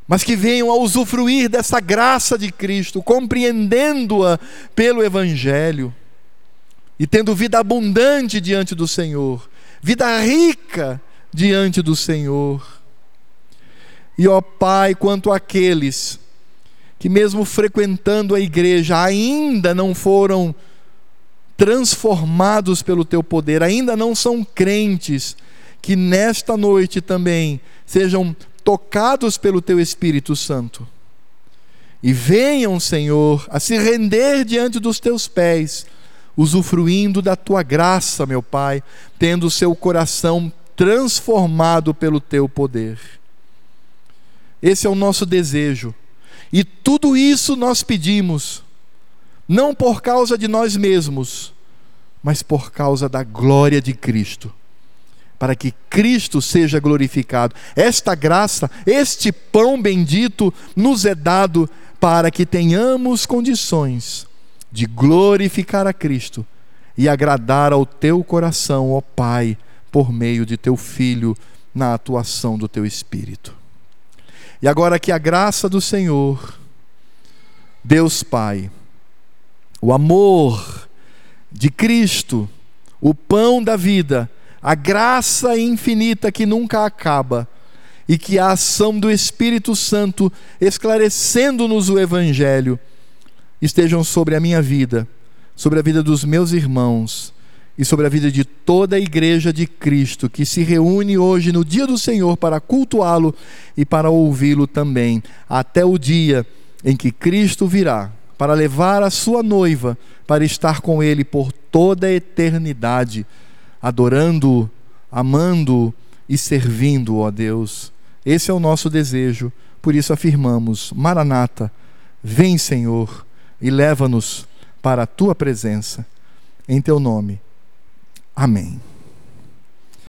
mas que venham a usufruir dessa graça de Cristo, compreendendo-a pelo Evangelho e tendo vida abundante diante do Senhor vida rica diante do Senhor. E ó Pai, quanto àqueles que, mesmo frequentando a igreja, ainda não foram transformados pelo teu poder, ainda não são crentes, que nesta noite também sejam tocados pelo teu Espírito Santo. E venham, Senhor, a se render diante dos teus pés usufruindo da tua graça, meu Pai, tendo seu coração transformado pelo teu poder. Esse é o nosso desejo. E tudo isso nós pedimos, não por causa de nós mesmos, mas por causa da glória de Cristo. Para que Cristo seja glorificado. Esta graça, este pão bendito, nos é dado para que tenhamos condições de glorificar a Cristo e agradar ao teu coração, ó Pai, por meio de teu Filho, na atuação do teu Espírito. E agora que a graça do Senhor, Deus Pai, o amor de Cristo, o pão da vida, a graça infinita que nunca acaba, e que a ação do Espírito Santo esclarecendo-nos o Evangelho, estejam sobre a minha vida, sobre a vida dos meus irmãos e sobre a vida de toda a igreja de Cristo que se reúne hoje no dia do Senhor para cultuá-lo e para ouvi-lo também, até o dia em que Cristo virá para levar a sua noiva para estar com ele por toda a eternidade, adorando, amando e servindo, ó Deus. Esse é o nosso desejo, por isso afirmamos: Maranata, vem, Senhor e leva-nos para a tua presença. Em teu nome. Amém.